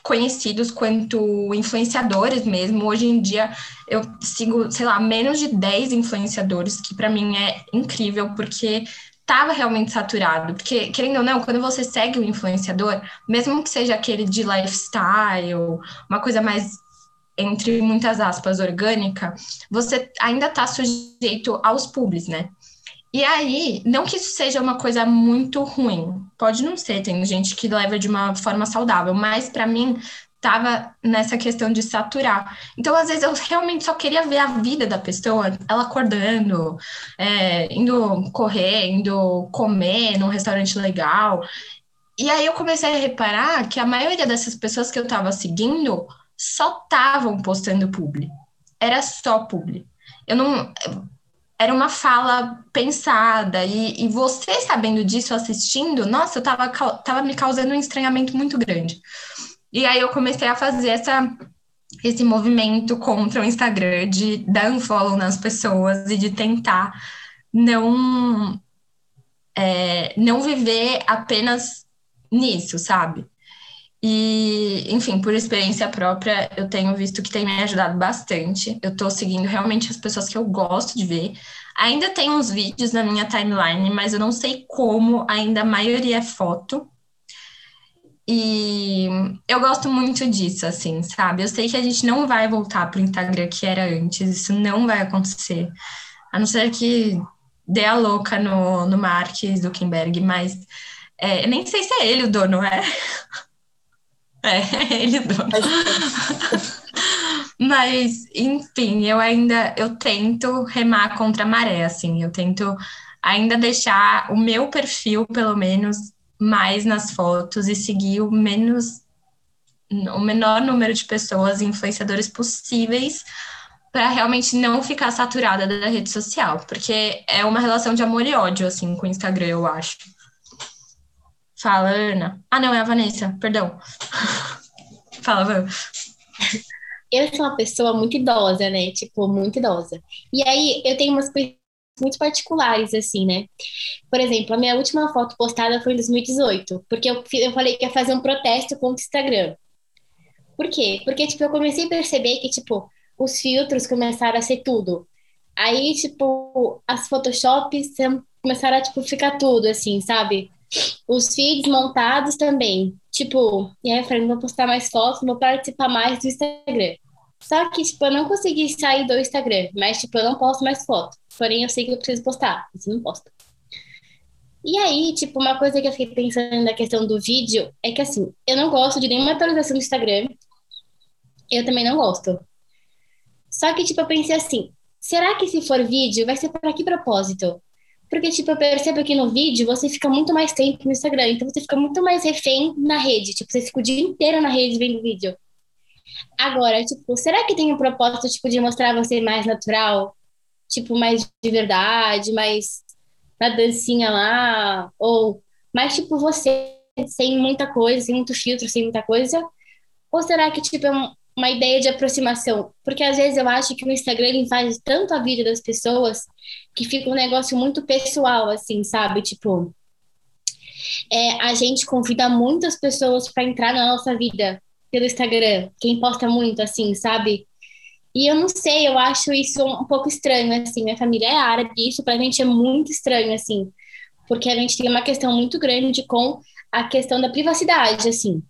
conhecidos quanto influenciadores mesmo. Hoje em dia eu sigo, sei lá, menos de 10 influenciadores, que para mim é incrível, porque estava realmente saturado. Porque, querendo ou não, quando você segue o influenciador, mesmo que seja aquele de lifestyle, uma coisa mais entre muitas aspas, orgânica, você ainda está sujeito aos públicos, né? E aí, não que isso seja uma coisa muito ruim, pode não ser, tem gente que leva de uma forma saudável, mas para mim tava nessa questão de saturar. Então, às vezes, eu realmente só queria ver a vida da pessoa, ela acordando, é, indo correr, indo comer num restaurante legal. E aí eu comecei a reparar que a maioria dessas pessoas que eu tava seguindo só estavam postando publi. Era só publi. Eu não. Era uma fala pensada, e, e você sabendo disso, assistindo, nossa, eu tava, tava me causando um estranhamento muito grande. E aí eu comecei a fazer essa, esse movimento contra o Instagram, de dar unfollow nas pessoas e de tentar não, é, não viver apenas nisso, sabe? E, enfim, por experiência própria, eu tenho visto que tem me ajudado bastante. Eu tô seguindo realmente as pessoas que eu gosto de ver. Ainda tem uns vídeos na minha timeline, mas eu não sei como, ainda a maioria é foto. E eu gosto muito disso, assim, sabe? Eu sei que a gente não vai voltar pro Instagram que era antes, isso não vai acontecer. A não ser que dê a louca no, no Mark Zuckerberg, mas é, nem sei se é ele o dono, é? É, ele dono. Mas, enfim, eu ainda eu tento remar contra a maré, assim, eu tento ainda deixar o meu perfil, pelo menos, mais nas fotos e seguir o menos o menor número de pessoas influenciadores possíveis para realmente não ficar saturada da rede social, porque é uma relação de amor e ódio assim com o Instagram, eu acho. Fala, Ana. Ah, não, é a Vanessa, perdão. Fala, Van.
Eu sou uma pessoa muito idosa, né? Tipo, muito idosa. E aí eu tenho umas coisas muito particulares, assim, né? Por exemplo, a minha última foto postada foi em 2018, porque eu, eu falei que ia fazer um protesto contra o Instagram. Por quê? Porque, tipo, eu comecei a perceber que, tipo, os filtros começaram a ser tudo. Aí, tipo, as Photoshops começaram a, tipo, ficar tudo, assim, sabe? Os feeds montados também. Tipo, e aí eu falei, vou postar mais fotos, vou participar mais do Instagram. Só que, tipo, eu não consegui sair do Instagram, mas, tipo, eu não posto mais foto. Porém, eu sei que eu preciso postar, mas não posto. E aí, tipo, uma coisa que eu fiquei pensando na questão do vídeo é que, assim, eu não gosto de nenhuma atualização do Instagram. Eu também não gosto. Só que, tipo, eu pensei assim, será que se for vídeo, vai ser para que propósito? Porque, tipo, eu percebo que no vídeo você fica muito mais tempo no Instagram, então você fica muito mais refém na rede. Tipo, você fica o dia inteiro na rede vendo vídeo. Agora, tipo, será que tem um propósito, tipo, de mostrar você mais natural? Tipo, mais de verdade, mais na dancinha lá? Ou mais, tipo, você sem muita coisa, sem muito filtro, sem muita coisa? Ou será que, tipo, é uma ideia de aproximação? Porque às vezes eu acho que o Instagram faz tanto a vida das pessoas que fica um negócio muito pessoal, assim, sabe? Tipo, é, a gente convida muitas pessoas para entrar na nossa vida pelo Instagram, quem posta muito, assim, sabe? E eu não sei, eu acho isso um pouco estranho, assim. Minha família é árabe, isso pra gente é muito estranho, assim, porque a gente tem uma questão muito grande com a questão da privacidade, assim.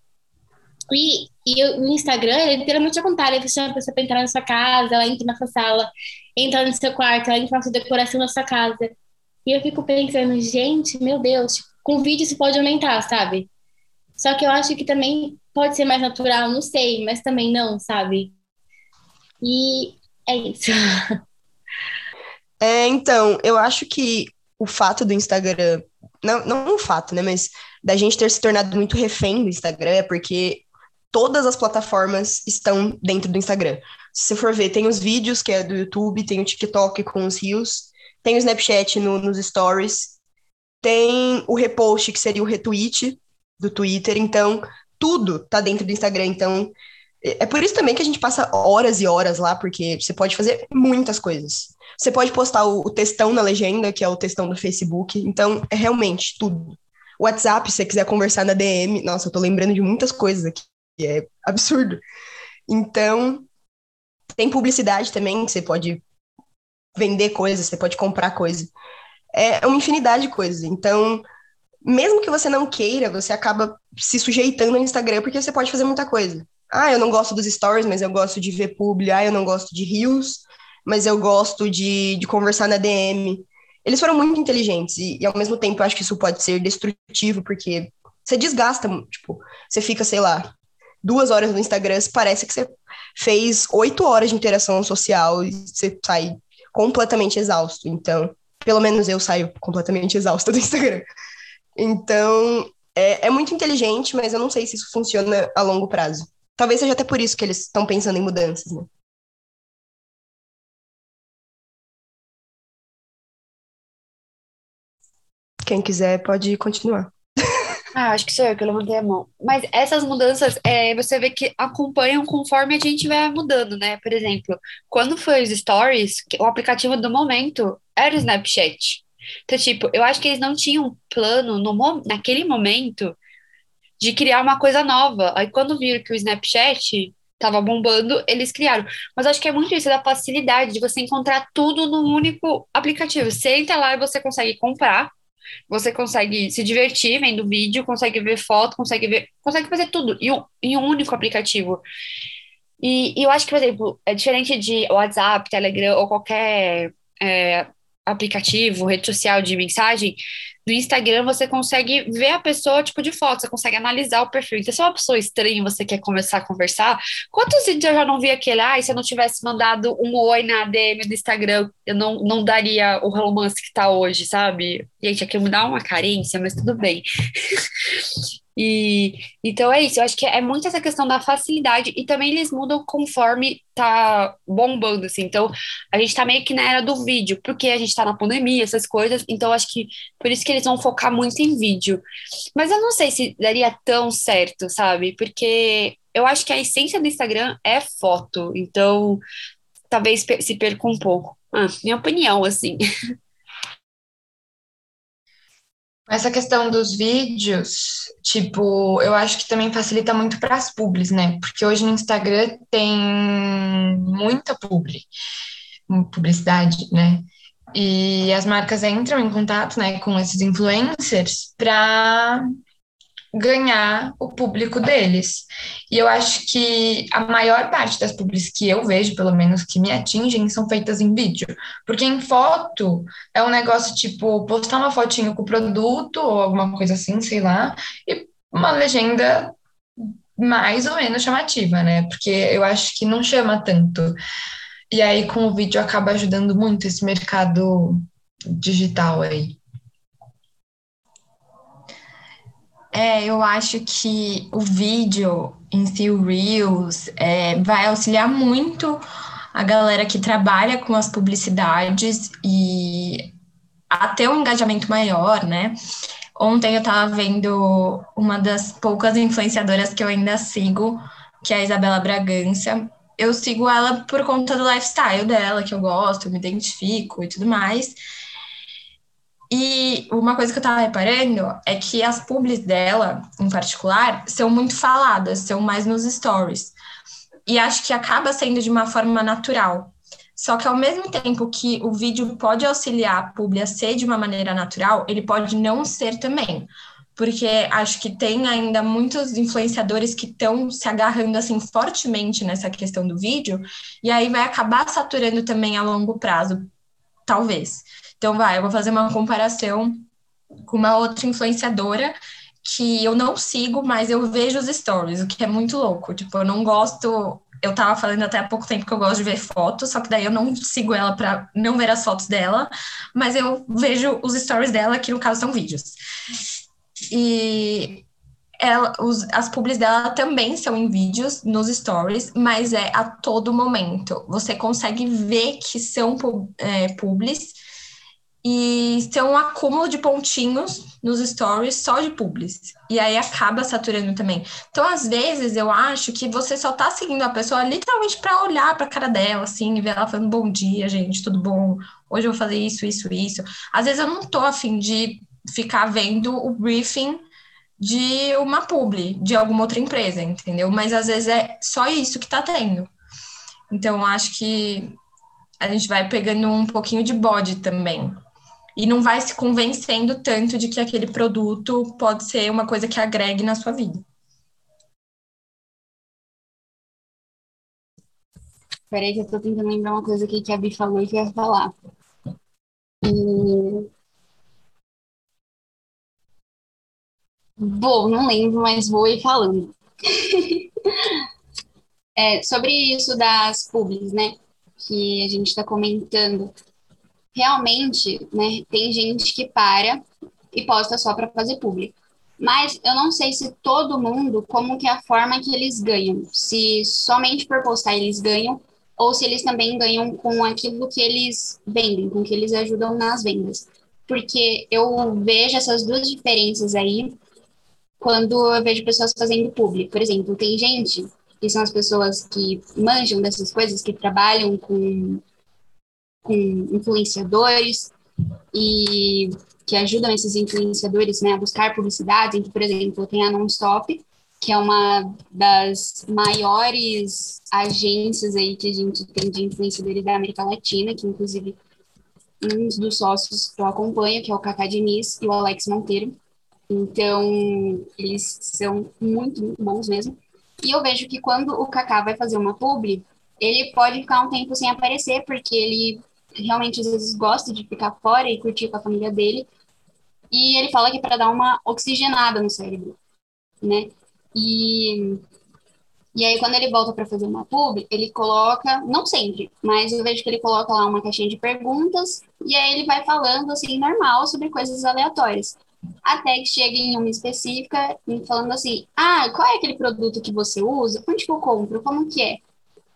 E, e o Instagram, ele literalmente é contrário, ele chama a pessoa pra entrar na sua casa, ela entra na sua sala, entra no seu quarto, ela entra na sua decoração na sua casa. E eu fico pensando, gente, meu Deus, tipo, com vídeo isso pode aumentar, sabe? Só que eu acho que também pode ser mais natural, não sei, mas também não, sabe? E é isso.
É, então, eu acho que o fato do Instagram, não, não o fato, né, mas da gente ter se tornado muito refém do Instagram é porque todas as plataformas estão dentro do Instagram. Se você for ver, tem os vídeos, que é do YouTube, tem o TikTok com os Reels, tem o Snapchat no, nos Stories, tem o repost, que seria o retweet do Twitter, então tudo tá dentro do Instagram, então é por isso também que a gente passa horas e horas lá, porque você pode fazer muitas coisas. Você pode postar o, o textão na legenda, que é o textão do Facebook, então é realmente tudo. WhatsApp, se você quiser conversar na DM, nossa, eu tô lembrando de muitas coisas aqui, é absurdo. Então, tem publicidade também, que você pode vender coisas, você pode comprar coisas. É uma infinidade de coisas. Então, mesmo que você não queira, você acaba se sujeitando ao Instagram, porque você pode fazer muita coisa. Ah, eu não gosto dos stories, mas eu gosto de ver publi. Ah, eu não gosto de rios, mas eu gosto de, de conversar na DM. eles foram muito inteligentes e, e, ao mesmo tempo eu acho que isso pode ser destrutivo porque você desgasta, tipo, você fica, sei lá, duas horas no Instagram, parece que você fez oito horas de interação social e você sai completamente exausto. Então, pelo menos eu saio completamente exausta do Instagram. Então, é, é muito inteligente, mas eu não sei se isso funciona a longo prazo. Talvez seja até por isso que eles estão pensando em mudanças, né? Quem quiser pode continuar.
Ah, acho que sou eu que levantei a mão. Mas essas mudanças, é, você vê que acompanham conforme a gente vai mudando, né? Por exemplo, quando foi os stories, o aplicativo do momento era o Snapchat. Então, tipo, eu acho que eles não tinham plano no, naquele momento de criar uma coisa nova. Aí, quando viram que o Snapchat tava bombando, eles criaram. Mas acho que é muito isso da facilidade de você encontrar tudo num único aplicativo. Você entra lá e você consegue comprar você consegue se divertir vendo vídeo, consegue ver foto, consegue ver, consegue fazer tudo em um, em um único aplicativo. E, e, eu acho que, por exemplo, é diferente de WhatsApp, Telegram ou qualquer é, aplicativo, rede social de mensagem, no Instagram você consegue ver a pessoa, tipo, de foto, você consegue analisar o perfil. Então, se é uma pessoa estranha e você quer começar a conversar, quantos vídeos eu já não vi aquele, ah, se eu não tivesse mandado um oi na DM do Instagram, eu não, não daria o romance que tá hoje, sabe? Gente, aqui me dá uma carência, mas tudo bem. E então é isso, eu acho que é muito essa questão da facilidade e também eles mudam conforme tá bombando, assim. Então, a gente tá meio que na era do vídeo, porque a gente tá na pandemia, essas coisas, então acho que por isso que eles vão focar muito em vídeo. Mas eu não sei se daria tão certo, sabe? Porque eu acho que a essência do Instagram é foto, então talvez se perca um pouco. Ah, minha opinião, assim.
Essa questão dos vídeos, tipo, eu acho que também facilita muito para as publis, né? Porque hoje no Instagram tem muita publi, publicidade, né? E as marcas entram em contato, né, com esses influencers para ganhar o público deles. E eu acho que a maior parte das publics que eu vejo, pelo menos que me atingem, são feitas em vídeo. Porque em foto é um negócio tipo postar uma fotinho com o produto ou alguma coisa assim, sei lá, e uma legenda mais ou menos chamativa, né? Porque eu acho que não chama tanto. E aí com o vídeo acaba ajudando muito esse mercado digital aí.
É, eu acho que o vídeo em si, o Reels, é, vai auxiliar muito a galera que trabalha com as publicidades e a ter um engajamento maior, né? Ontem eu estava vendo uma das poucas influenciadoras que eu ainda sigo, que é a Isabela Bragança. Eu sigo ela por conta do lifestyle dela, que eu gosto, eu me identifico e tudo mais. E uma coisa que eu tava reparando é que as publis dela, em particular, são muito faladas, são mais nos stories. E acho que acaba sendo de uma forma natural. Só que ao mesmo tempo que o vídeo pode auxiliar a publi a ser de uma maneira natural, ele pode não ser também. Porque acho que tem ainda muitos influenciadores que estão se agarrando assim fortemente nessa questão do vídeo, e aí vai acabar saturando também a longo prazo, talvez. Então, vai, eu vou fazer uma comparação com uma outra influenciadora que eu não sigo, mas eu vejo os stories, o que é muito louco. Tipo, eu não gosto. Eu tava falando até há pouco tempo que eu gosto de ver fotos, só que daí eu não sigo ela para não ver as fotos dela, mas eu vejo os stories dela, que no caso são vídeos. E ela, os, as publis dela também são em vídeos, nos stories, mas é a todo momento. Você consegue ver que são é, e tem um acúmulo de pontinhos nos stories só de publis. E aí acaba saturando também. Então, às vezes, eu acho que você só tá seguindo a pessoa literalmente para olhar para a cara dela, assim, e ver ela falando bom dia, gente, tudo bom? Hoje eu vou fazer isso, isso, isso. Às vezes eu não tô afim de ficar vendo o briefing de uma publi, de alguma outra empresa, entendeu? Mas às vezes é só isso que tá tendo. Então, acho que a gente vai pegando um pouquinho de bode também e não vai se convencendo tanto de que aquele produto pode ser uma coisa que agregue na sua vida.
Peraí, que eu tô tentando lembrar uma coisa aqui que a Bi falou e que eu ia falar. E... Bom, não lembro, mas vou ir falando. é, sobre isso das pubs, né? Que a gente está comentando. Realmente, né? Tem gente que para e posta só para fazer publi. Mas eu não sei se todo mundo, como que é a forma que eles ganham. Se somente por postar eles ganham, ou se eles também ganham com aquilo que eles vendem, com que eles ajudam nas vendas. Porque eu vejo essas duas diferenças aí quando eu vejo pessoas fazendo publi. Por exemplo, tem gente, que são as pessoas que manjam dessas coisas, que trabalham com, com influenciadores e que ajudam esses influenciadores né, a buscar publicidade. Então, por exemplo, tem a Nonstop, que é uma das maiores agências aí que a gente tem de influenciadores da América Latina, que inclusive um dos sócios que eu acompanho, que é o Cacá Diniz e o Alex Monteiro. Então, eles são muito, muito bons mesmo. E eu vejo que quando o Kaká vai fazer uma publi, ele pode ficar um tempo sem aparecer, porque ele realmente às vezes gosta de ficar fora e curtir com a família dele. E ele fala que é para dar uma oxigenada no cérebro, né? E e aí, quando ele volta para fazer uma pub, ele coloca, não sempre, mas eu vejo que ele coloca lá uma caixinha de perguntas, e aí ele vai falando, assim, normal, sobre coisas aleatórias. Até que chega em uma específica, falando assim, ah, qual é aquele produto que você usa? Onde que eu compro? Como que é?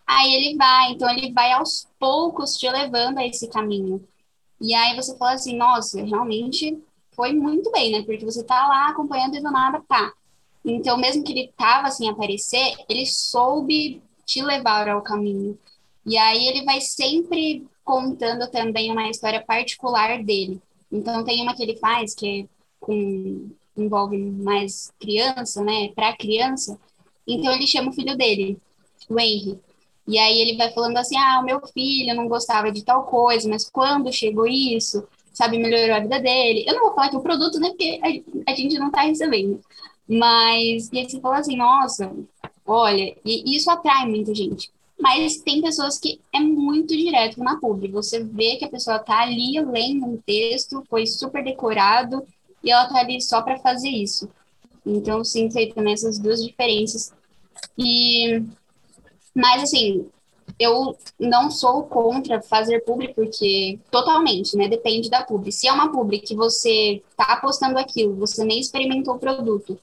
Aí ele vai, então ele vai aos poucos te levando a esse caminho. E aí você fala assim, nossa, realmente foi muito bem, né? Porque você tá lá acompanhando e do nada, tá. Então, mesmo que ele tava sem aparecer, ele soube te levar ao caminho. E aí ele vai sempre contando também uma história particular dele. Então, tem uma que ele faz que é envolve mais criança, né? Para criança. Então, ele chama o filho dele, o Henry. E aí ele vai falando assim: ah, o meu filho não gostava de tal coisa, mas quando chegou isso, sabe, melhorou a vida dele. Eu não vou falar que o produto, né? Porque a, gente não tá recebendo. Mas, e aí você fala assim, nossa, olha, e isso atrai muita gente. Mas tem pessoas que é muito direto na publi. Você vê que a pessoa tá ali lendo um texto, foi super decorado, e ela tá ali só para fazer isso. Então, sinto aí também essas duas diferenças. E, mas, assim, eu não sou contra fazer publi, porque totalmente, né? Depende da publi. Se é uma publi que você tá apostando aquilo, você nem experimentou o produto,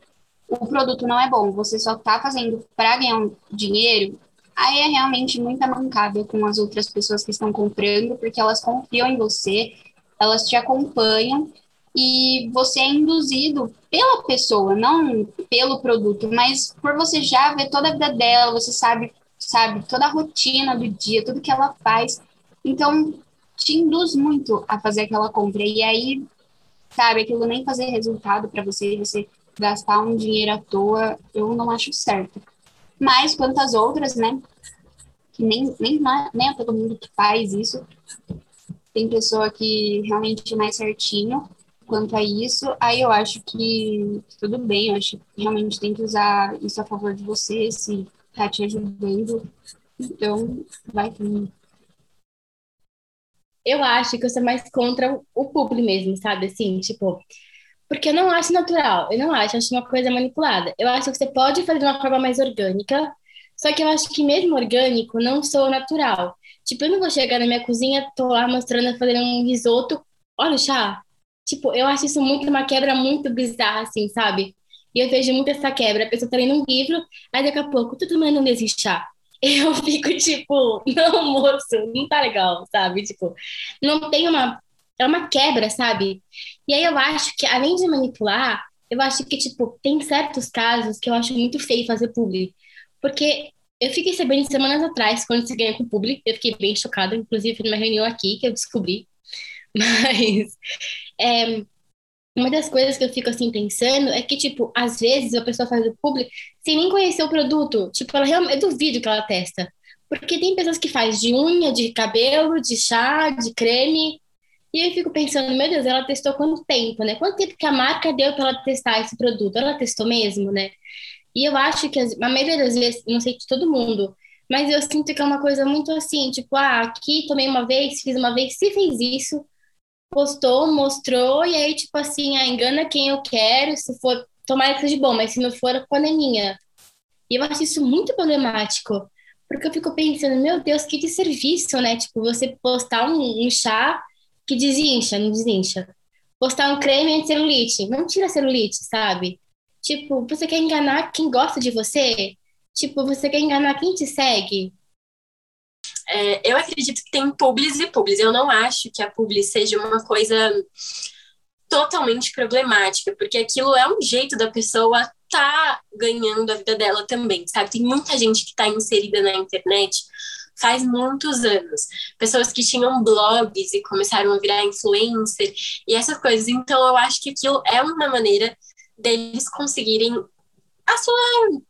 o produto não é bom, você só tá fazendo para ganhar um dinheiro, aí é realmente muita mancada com as outras pessoas que estão comprando, porque elas confiam em você, elas te acompanham e você é induzido pela pessoa, não pelo produto, mas por você já ver toda a vida dela, você sabe, sabe, toda a rotina do dia, tudo que ela faz. Então, te induz muito a fazer aquela compra. E aí, sabe, aquilo nem fazer resultado para você, você gastar um dinheiro à toa, eu não acho certo. Mas quantas outras, né? Que nem, nem, nem é todo mundo que faz isso. Tem pessoa que realmente é mais certinho quanto a isso, aí eu acho que tudo bem, eu acho que realmente tem que usar isso a favor de você, se tá te ajudando. Então, vai tudo.
Eu acho que eu sou mais contra o público mesmo, sabe? Assim, tipo, porque eu não acho natural, eu não acho, eu acho uma coisa manipulada. Eu acho que você pode fazer de uma forma mais orgânica, só que eu acho que mesmo orgânico não sou natural. Tipo, eu não vou chegar na minha cozinha, tô lá mostrando, fazendo um risoto, olha o chá, Tipo, eu acho isso muito uma quebra muito bizarra, assim, sabe? E eu vejo muito essa quebra. A pessoa tá lendo um livro, aí daqui a pouco, tu tomando desse chá. Eu fico tipo, não, moço, não tá legal, sabe? Tipo, não tem uma. É uma quebra, sabe? E aí eu acho que, além de manipular, eu acho que, tipo, tem certos casos que eu acho muito feio fazer publi. Porque eu fiquei sabendo semanas atrás, quando você ganha com publi, eu fiquei bem chocada, inclusive numa reunião aqui que eu descobri. Mas é, uma das coisas que eu fico assim pensando é que, tipo, às vezes a pessoa faz o público sem nem conhecer o produto. Tipo, ela realmente, eu duvido que ela testa. Porque tem pessoas que faz de unha, de cabelo, de chá, de creme. E eu fico pensando, meu Deus, ela testou quanto tempo, né? Quanto tempo que a marca deu para ela testar esse produto? Ela testou mesmo, né? E eu acho que a maioria das vezes, não sei de todo mundo, mas eu sinto que é uma coisa muito assim, tipo, ah, aqui tomei uma vez, fiz uma vez, se fez isso, postou, mostrou, e aí, tipo assim, ah, engana quem eu quero, se for tomara que seja bom, mas se não for, a culpa é minha. E eu acho isso muito problemático, porque eu fico pensando, meu Deus, que desserviço, né? Tipo, você postar um, um chá que desincha, não desincha. Postar um creme anti-celulite, não tira celulite, sabe? Tipo, você quer enganar quem gosta de você? Tipo, você quer enganar quem te segue?
É, eu acredito que tem publis e publis. Eu não acho que a publi seja uma coisa totalmente problemática, porque aquilo é um jeito da pessoa tá ganhando a vida dela também, sabe? Tem muita gente que está inserida na internet faz muitos anos. Pessoas que tinham blogs e começaram a virar influencer e essas coisas. Então, eu acho que aquilo é uma maneira deles conseguirem a sua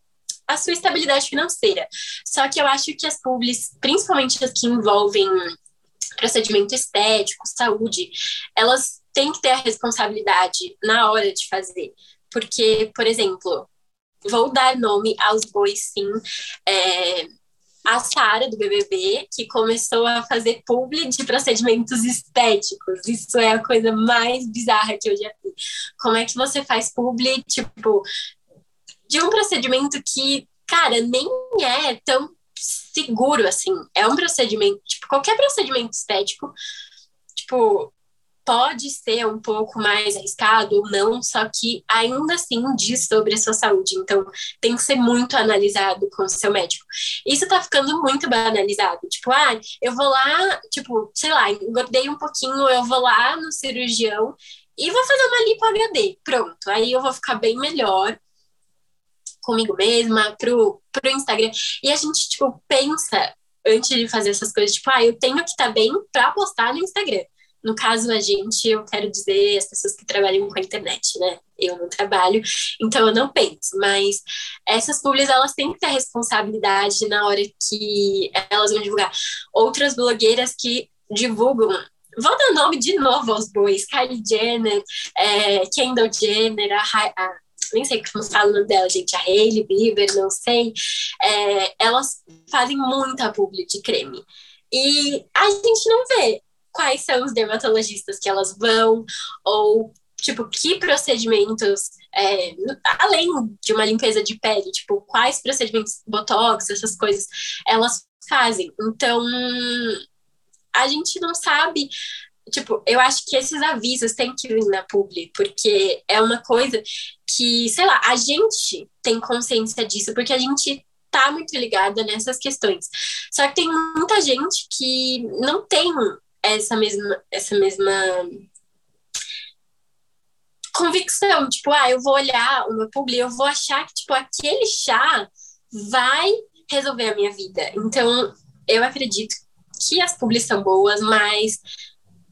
a sua estabilidade financeira. Só que eu acho que as publis, principalmente as que envolvem procedimento estético, saúde, elas têm que ter a responsabilidade na hora de fazer. Porque, por exemplo, vou dar nome aos bois, sim. É, a Sara, do BBB, que começou a fazer publi de procedimentos estéticos. Isso é a coisa mais bizarra que eu já vi. Como é que você faz publi, tipo, de um procedimento que, cara, nem é tão seguro assim. É um procedimento, tipo, qualquer procedimento estético, tipo, pode ser um pouco mais arriscado ou não, só que ainda assim diz sobre a sua saúde. Então, tem que ser muito analisado com o seu médico. Isso tá ficando muito banalizado. Tipo, ah, eu vou lá, tipo, sei lá, engordei um pouquinho, eu vou lá no cirurgião e vou fazer uma lipo HD. Pronto, aí eu vou ficar bem melhor comigo mesma, pro, pro Instagram. E a gente, tipo, pensa antes de fazer essas coisas, tipo, ah, eu tenho que estar tá bem para postar no Instagram. No caso, a gente, eu quero dizer as pessoas que trabalham com a internet, né? Eu não trabalho, então eu não penso. Mas essas publis, elas têm que ter responsabilidade na hora que elas vão divulgar. Outras blogueiras que divulgam Vou dar nome de novo aos bois. Kylie Jenner, é, Kendall Jenner, a, a nem sei como fala o nome dela, gente, a Hailey Bieber, não sei. É, elas fazem muita publi de creme. E a gente não vê quais são os dermatologistas que elas vão, ou, tipo, que procedimentos, é, além de uma limpeza de pele, tipo, quais procedimentos, botox, essas coisas, elas fazem. Então, a gente não sabe. Tipo, eu acho que esses avisos têm que vir na publi, porque é uma coisa que, sei lá, a gente tem consciência disso, porque a gente tá muito ligada nessas questões. Só que tem muita gente que não tem essa mesma, essa mesma convicção, tipo, ah, eu vou olhar meu publi, eu vou achar que, tipo, aquele chá vai resolver a minha vida. Então, eu acredito que as publis são boas, mas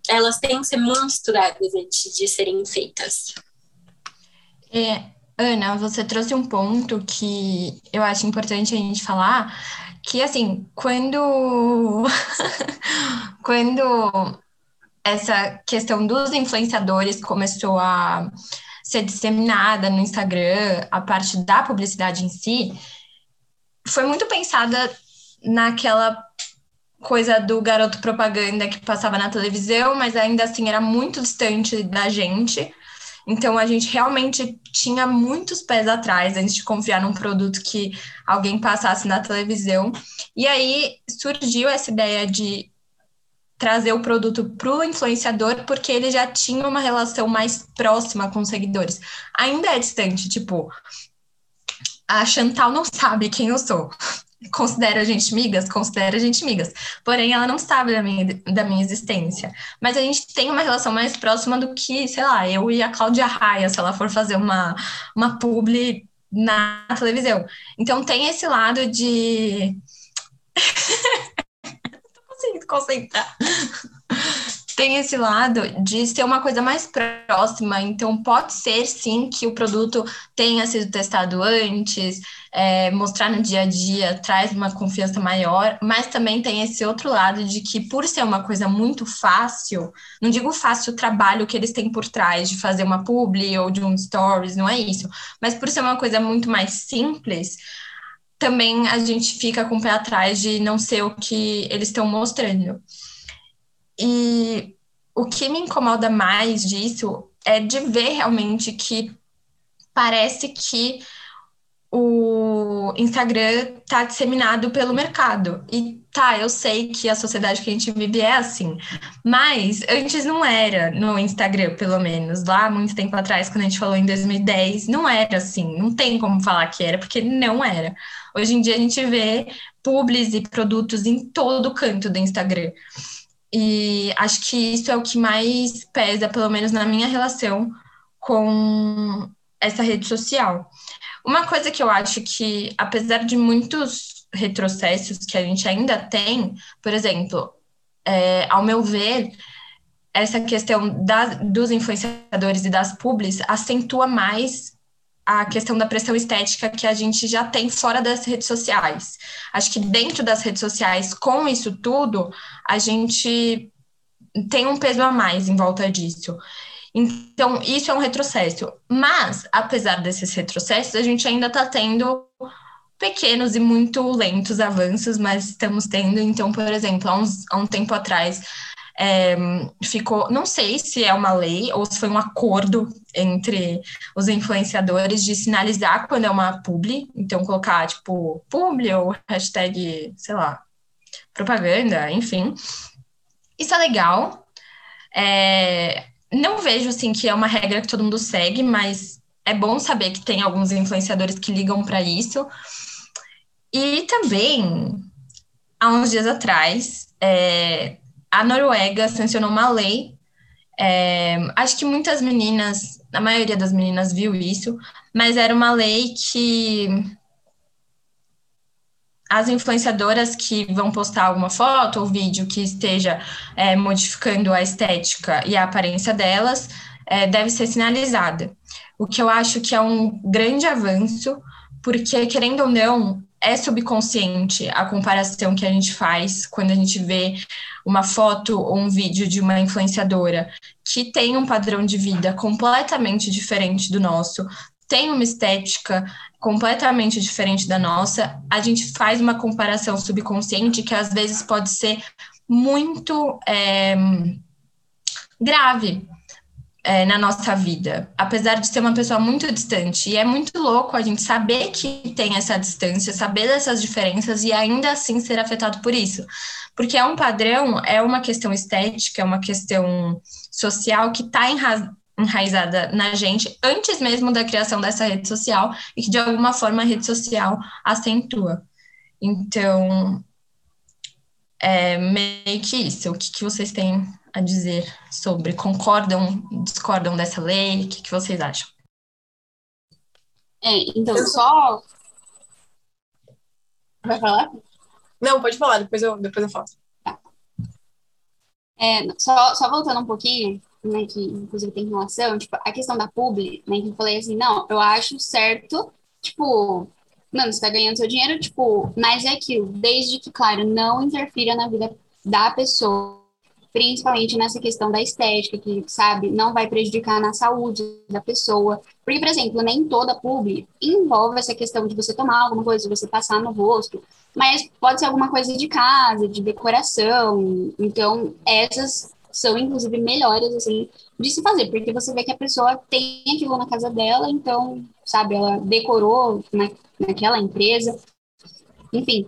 elas têm que ser muito antes de serem feitas.
É, Ana, você trouxe um ponto que eu acho importante a gente falar, que assim, quando quando essa questão dos influenciadores começou a ser disseminada no Instagram, a parte da publicidade em si, foi muito pensada naquela coisa do garoto propaganda que passava na televisão, mas ainda assim era muito distante da gente. Então a gente realmente tinha muitos pés atrás antes de confiar num produto que alguém passasse na televisão. E aí surgiu essa ideia de trazer o produto para o influenciador porque ele já tinha uma relação mais próxima com os seguidores. Ainda é distante, tipo, a Chantal não sabe quem eu sou considera a gente migas? Considera a gente migas. Porém, ela não sabe da minha, da minha existência. Mas a gente tem uma relação mais próxima do que, sei lá, eu e a Cláudia Raia, se ela for fazer uma, uma publi na televisão. Então, tem esse lado de. não conseguindo concentrar tem esse lado de ser uma coisa mais próxima, então pode ser sim que o produto tenha sido testado antes, é, mostrar no dia a dia traz uma confiança maior, mas também tem esse outro lado de que, por ser uma coisa muito fácil, não digo fácil o trabalho que eles têm por trás de fazer uma publi ou de um stories, não é isso, mas por ser uma coisa muito mais simples, também a gente fica com o pé atrás de não ser o que eles estão mostrando. E o que me incomoda mais disso é de ver realmente que parece que o Instagram está disseminado pelo mercado. E tá, eu sei que a sociedade que a gente vive é assim, mas antes não era no Instagram, pelo menos. Lá, muito tempo atrás, quando a gente falou em 2010, não era assim. Não tem como falar que era, porque não era. Hoje em dia a gente vê publis e produtos em todo canto do Instagram. E acho que isso é o que mais pesa, pelo menos na minha relação com essa rede social. Uma coisa que eu acho que, apesar de muitos retrocessos que a gente ainda tem, por exemplo, é, ao meu ver, essa questão da, dos influenciadores e das publis acentua mais a questão da pressão estética que a gente já tem fora das redes sociais. Acho que dentro das redes sociais, com isso tudo, a gente tem um peso a mais em volta disso. Então, isso é um retrocesso. Mas, apesar desses retrocessos, a gente ainda está tendo pequenos e muito lentos avanços, mas estamos tendo. Então, por exemplo, há, uns, há um tempo atrás, é, ficou, não sei se é uma lei ou se foi um acordo entre os influenciadores de sinalizar quando é uma publi, então colocar tipo publi ou hashtag, sei lá, propaganda, enfim. Isso é legal. É, não vejo assim que é uma regra que todo mundo segue, mas é bom saber que tem alguns influenciadores que ligam para isso. E também, há uns dias atrás, é, a Noruega sancionou uma lei. É, acho que muitas meninas, a maioria das meninas viu isso, mas era uma lei que as influenciadoras que vão postar alguma foto ou vídeo que esteja é, modificando a estética e a aparência delas é, deve ser sinalizada. O que eu acho que é um grande avanço, porque, querendo ou não, é subconsciente a comparação que a gente faz quando a gente vê uma foto ou um vídeo de uma influenciadora que tem um padrão de vida completamente diferente do nosso, tem uma estética completamente diferente da nossa, a gente faz uma comparação subconsciente que às vezes pode ser muito é, grave é, na nossa vida, apesar de ser uma pessoa muito distante. E é muito louco a gente saber que tem essa distância, saber dessas diferenças e ainda assim ser afetado por isso. Porque é um padrão, é uma questão estética, é uma questão social que está enraizada na gente antes mesmo da criação dessa rede social e que de alguma forma a rede social acentua. Então, é meio que isso. O que, que vocês têm a dizer sobre? Concordam, discordam dessa lei? O que, que vocês acham?
É, então, só. Vai falar?
Não, pode falar, depois eu, depois eu faço. Tá.
É, só, só voltando um pouquinho, né, que inclusive tem relação, tipo, a questão da publi, né, que eu falei assim, não, eu acho certo, tipo, mano, você tá ganhando seu dinheiro, tipo, mas é aquilo, desde que, claro, não interfira na vida da pessoa, principalmente nessa questão da estética, que, sabe, não vai prejudicar na saúde da pessoa. Porque, por exemplo, nem toda publi envolve essa questão de você tomar alguma coisa, de você passar no rosto, mas pode ser alguma coisa de casa, de decoração. Então, essas são, inclusive, melhores, assim, de se fazer, porque você vê que a pessoa tem aquilo na casa dela, então, sabe, ela decorou na, naquela empresa, enfim,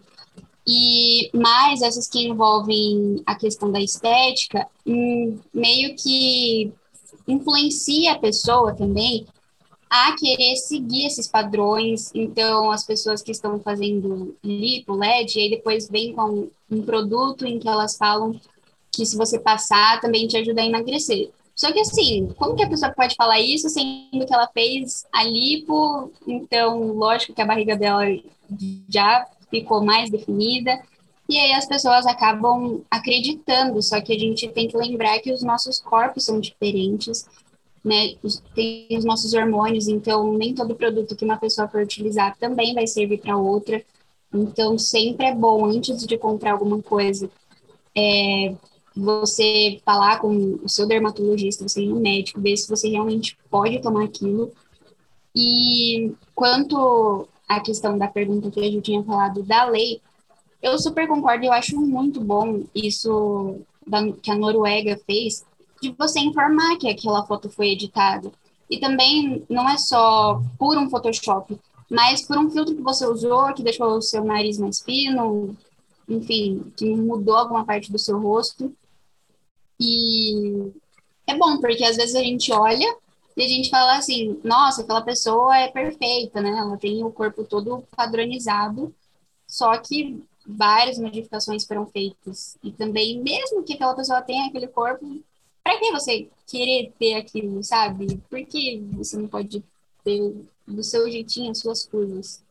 e mais essas que envolvem a questão da estética, hum, meio que influencia a pessoa também a querer seguir esses padrões. Então, as pessoas que estão fazendo lipo, LED, e aí depois vem com um produto em que elas falam que se você passar também te ajuda a emagrecer. Só que assim, como que a pessoa pode falar isso sendo que ela fez a lipo, então lógico que a barriga dela já ficou mais definida. E aí as pessoas acabam acreditando, só que a gente tem que lembrar que os nossos corpos são diferentes, né? Tem os nossos hormônios, então nem todo produto que uma pessoa for utilizar também vai servir para outra. Então sempre é bom, antes de comprar alguma coisa, é, você falar com o seu dermatologista, você ir no médico, ver se você realmente pode tomar aquilo. E quanto a questão da pergunta que a gente tinha falado da lei, eu super concordo, eu acho muito bom isso da, que a Noruega fez, de você informar que aquela foto foi editada. E também não é só por um Photoshop, mas por um filtro que você usou, que deixou o seu nariz mais fino, enfim, que mudou alguma parte do seu rosto. E é bom, porque às vezes a gente olha e a gente fala assim, nossa, aquela pessoa é perfeita, né? Ela tem o corpo todo padronizado, só que várias modificações foram feitas. E também, mesmo que aquela pessoa tenha aquele corpo, para que você querer ter aquilo, sabe? Por que você não pode ter do seu jeitinho as suas curvas?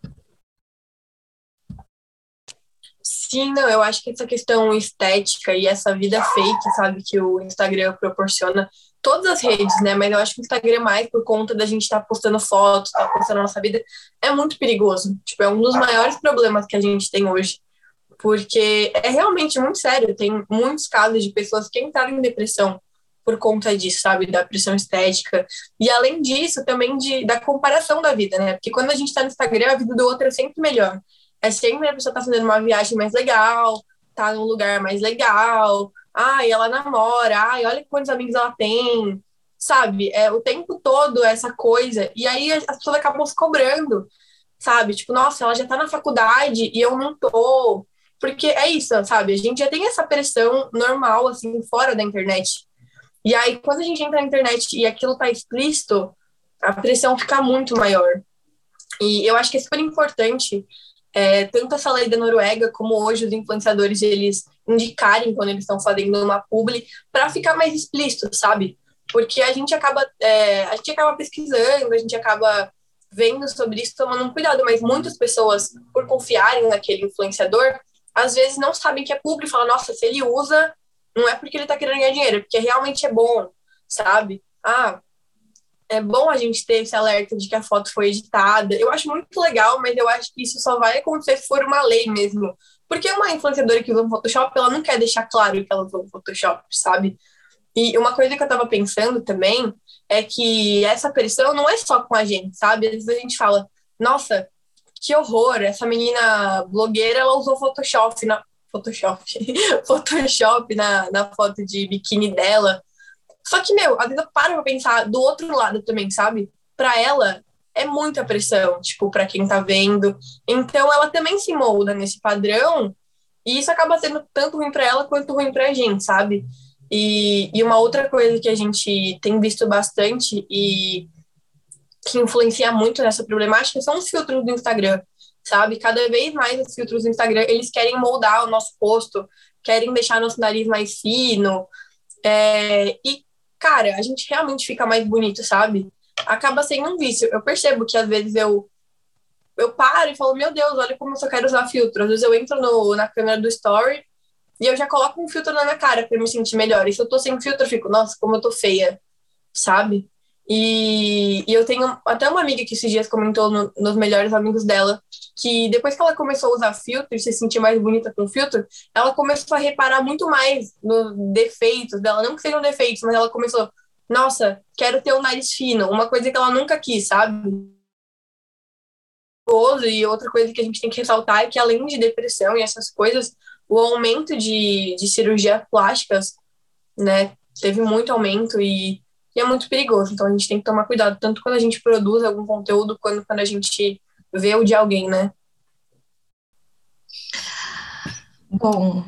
Sim, não, eu acho que essa questão estética e essa vida fake, sabe, que o Instagram proporciona, todas as redes, né, mas eu acho que o Instagram mais por conta da gente estar tá postando fotos, tá postando a nossa vida, é muito perigoso. Tipo, é um dos maiores problemas que a gente tem hoje, porque é realmente muito sério. Tem muitos casos de pessoas que entraram em depressão por conta disso, sabe, da pressão estética. E além disso, também de, da comparação da vida, né, porque quando a gente está no Instagram, a vida do outro é sempre melhor. É sempre a pessoa tá fazendo uma viagem mais legal, tá num lugar mais legal, ai, ela namora, ai, olha quantos amigos ela tem, sabe? É o tempo todo essa coisa. E aí as pessoas acabam se cobrando, sabe? Tipo, nossa, ela já tá na faculdade e eu não tô. Porque é isso, sabe? A gente já tem essa pressão normal, assim, fora da internet. E aí, quando a gente entra na internet e aquilo tá explícito, a pressão fica muito maior. E eu acho que é super importante é, tanto essa lei da Noruega como hoje os influenciadores eles indicarem quando eles estão fazendo uma publi para ficar mais explícito, sabe? Porque a gente acaba é, a gente acaba pesquisando, a gente acaba vendo sobre isso, tomando um cuidado, mas muitas pessoas, por confiarem naquele influenciador, às vezes não sabem que é publi, falam, nossa, se ele usa, não é porque ele tá querendo ganhar dinheiro, é porque realmente é bom, sabe? Ah, é bom a gente ter esse alerta de que a foto foi editada. Eu acho muito legal, mas eu acho que isso só vai acontecer se for uma lei mesmo. Porque uma influenciadora que usa um Photoshop, ela não quer deixar claro que ela usou um Photoshop, sabe? E uma coisa que eu tava pensando também é que essa pressão não é só com a gente, sabe? Às vezes a gente fala, nossa, que horror, essa menina blogueira, ela usou Photoshop na... Photoshop, Photoshop na, na foto de biquíni dela. Só que, meu, vezes eu paro pra pensar do outro lado também, sabe? Pra ela, é muita pressão, tipo, para quem tá vendo. Então ela também se molda nesse padrão e isso acaba sendo tanto ruim para ela quanto ruim pra gente, sabe? E, e uma outra coisa que a gente tem visto bastante e que influencia muito nessa problemática são os filtros do Instagram, sabe? Cada vez mais os filtros do Instagram, eles querem moldar o nosso rosto, querem deixar nosso nariz mais fino, é, e cara, a gente realmente fica mais bonito, sabe? Acaba sendo um vício. Eu percebo que às vezes eu eu paro e falo, meu Deus, olha como eu só quero usar filtro. Às vezes eu entro no, na câmera do story e eu já coloco um filtro na minha cara pra me sentir melhor. E se eu tô sem filtro, eu fico, nossa, como eu tô feia, sabe? E, e, eu tenho até uma amiga que esses dias comentou no, nos melhores amigos dela que depois que ela começou a usar filtro e se sentir mais bonita com filtro, ela começou a reparar muito mais nos defeitos dela, não que sejam defeitos, mas ela começou, nossa, quero ter um nariz fino, uma coisa que ela nunca quis, sabe? E outra coisa que a gente tem que ressaltar é que além de depressão e essas coisas, o aumento de, de cirurgias plásticas, né, teve muito aumento e e é muito perigoso. Então a gente tem que tomar cuidado, tanto quando a gente produz algum conteúdo, quanto quando a gente vê o de alguém, né?
Bom,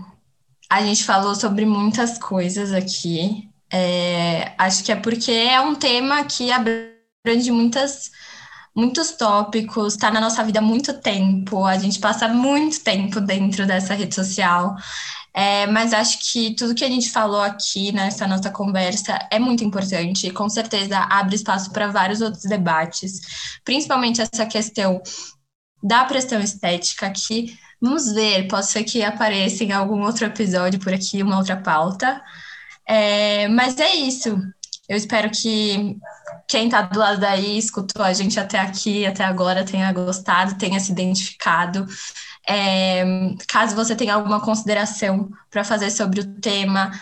a gente falou sobre muitas coisas aqui. É, acho que é porque é um tema que abrange muitas, muitos tópicos, está na nossa vida há muito tempo, a gente passa muito tempo dentro dessa rede social. É, mas acho que tudo que a gente falou aqui nessa nossa conversa é muito importante e com certeza abre espaço para vários outros debates, principalmente essa questão da pressão estética que vamos ver, pode ser que apareça em algum outro episódio por aqui, uma outra pauta. É, mas é isso. Eu espero que quem está do lado daí, escutou a gente até aqui, até agora, tenha gostado, tenha se identificado. É, caso você tenha alguma consideração para fazer sobre o tema,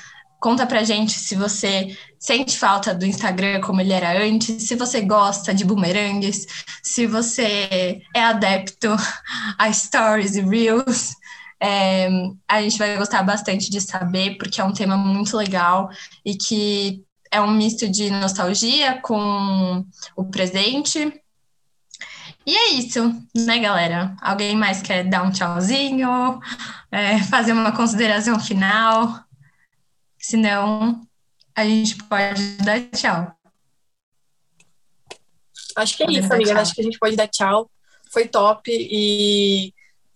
conta pra gente se você sente falta do Instagram como ele era antes, se você gosta de bumerangues, se você é adepto a stories e reels. É, a gente vai gostar bastante de saber, porque é um tema muito legal e que é um misto de nostalgia com o presente. E é isso, né, galera? Alguém mais quer dar um tchauzinho, é, fazer uma consideração final? Senão, a gente pode dar tchau.
Acho que é isso, amiga. Acho que a gente pode dar tchau. Foi top e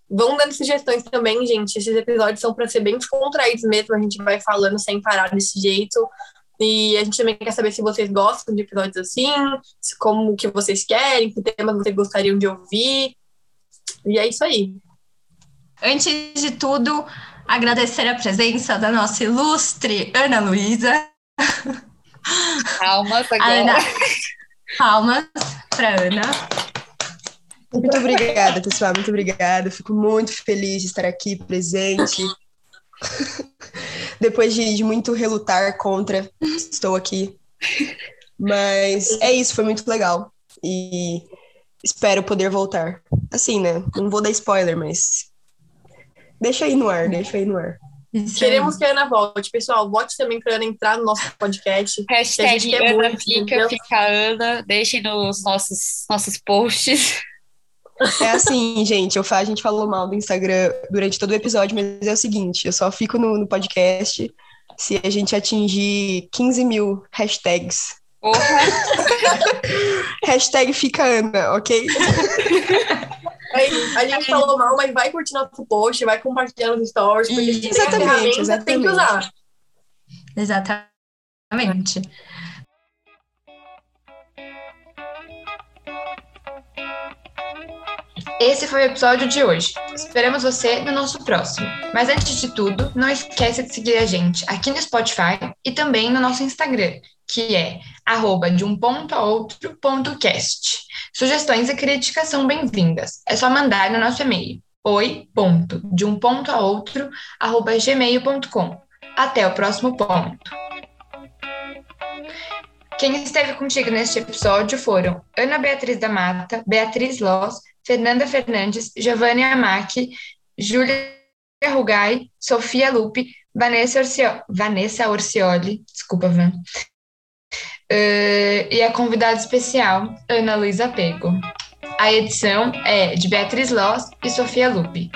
vão dando sugestões também, gente. Esses episódios são para ser bem descontraídos mesmo. A gente vai falando sem parar desse jeito. E a gente também quer saber se vocês gostam de episódios assim, como que vocês querem, que temas vocês gostariam de ouvir. E é isso aí.
Antes de tudo, agradecer a presença da nossa ilustre Ana Luísa.
Palmas agora.
Ana, palmas para Ana.
Muito obrigada, pessoal. Muito obrigada. Fico muito feliz de estar aqui presente. Depois de, de, muito relutar contra, estou aqui. Mas é isso, foi muito legal. E espero poder voltar. Assim, né? Não vou dar spoiler, mas. Deixa aí no ar, deixa aí no ar.
Isso Queremos aí. que a Ana volte. Pessoal, vote também para Ana entrar no nosso podcast.
Hashtag Ana muito, fica, entendeu? fica Ana. Deixem nos nossos, nossos posts.
É assim, gente, eu, a gente falou mal do Instagram durante todo o episódio, mas é o seguinte, eu só fico no, no podcast se a gente atingir 15 mil hashtags.
Porra.
Hashtag fica Ana, ok?
a gente falou mal, mas vai curtir nosso post, vai compartilhar nos stories, porque exatamente, exatamente. tem que usar.
Exatamente.
Esse foi o episódio de hoje. Esperamos você no nosso próximo. Mas antes de tudo, não esqueça de seguir a gente aqui no Spotify e também no nosso Instagram, que é arroba de um ponto a outro ponto cast. Sugestões e críticas são bem-vindas. É só mandar no nosso e-mail oi ponto de um ponto a outro arroba gmail.com. Até o próximo ponto. Quem esteve contigo neste episódio foram Ana Beatriz da Mata, Beatriz Loz, Fernanda Fernandes, Giovanni Amac, Júlia Rugai, Sofia Lupe, Vanessa, Orcio... Vanessa Orcioli, desculpa, Van, uh, e a convidada especial, Ana Luísa Pego. A edição é de Beatriz Loss e Sofia Lupe.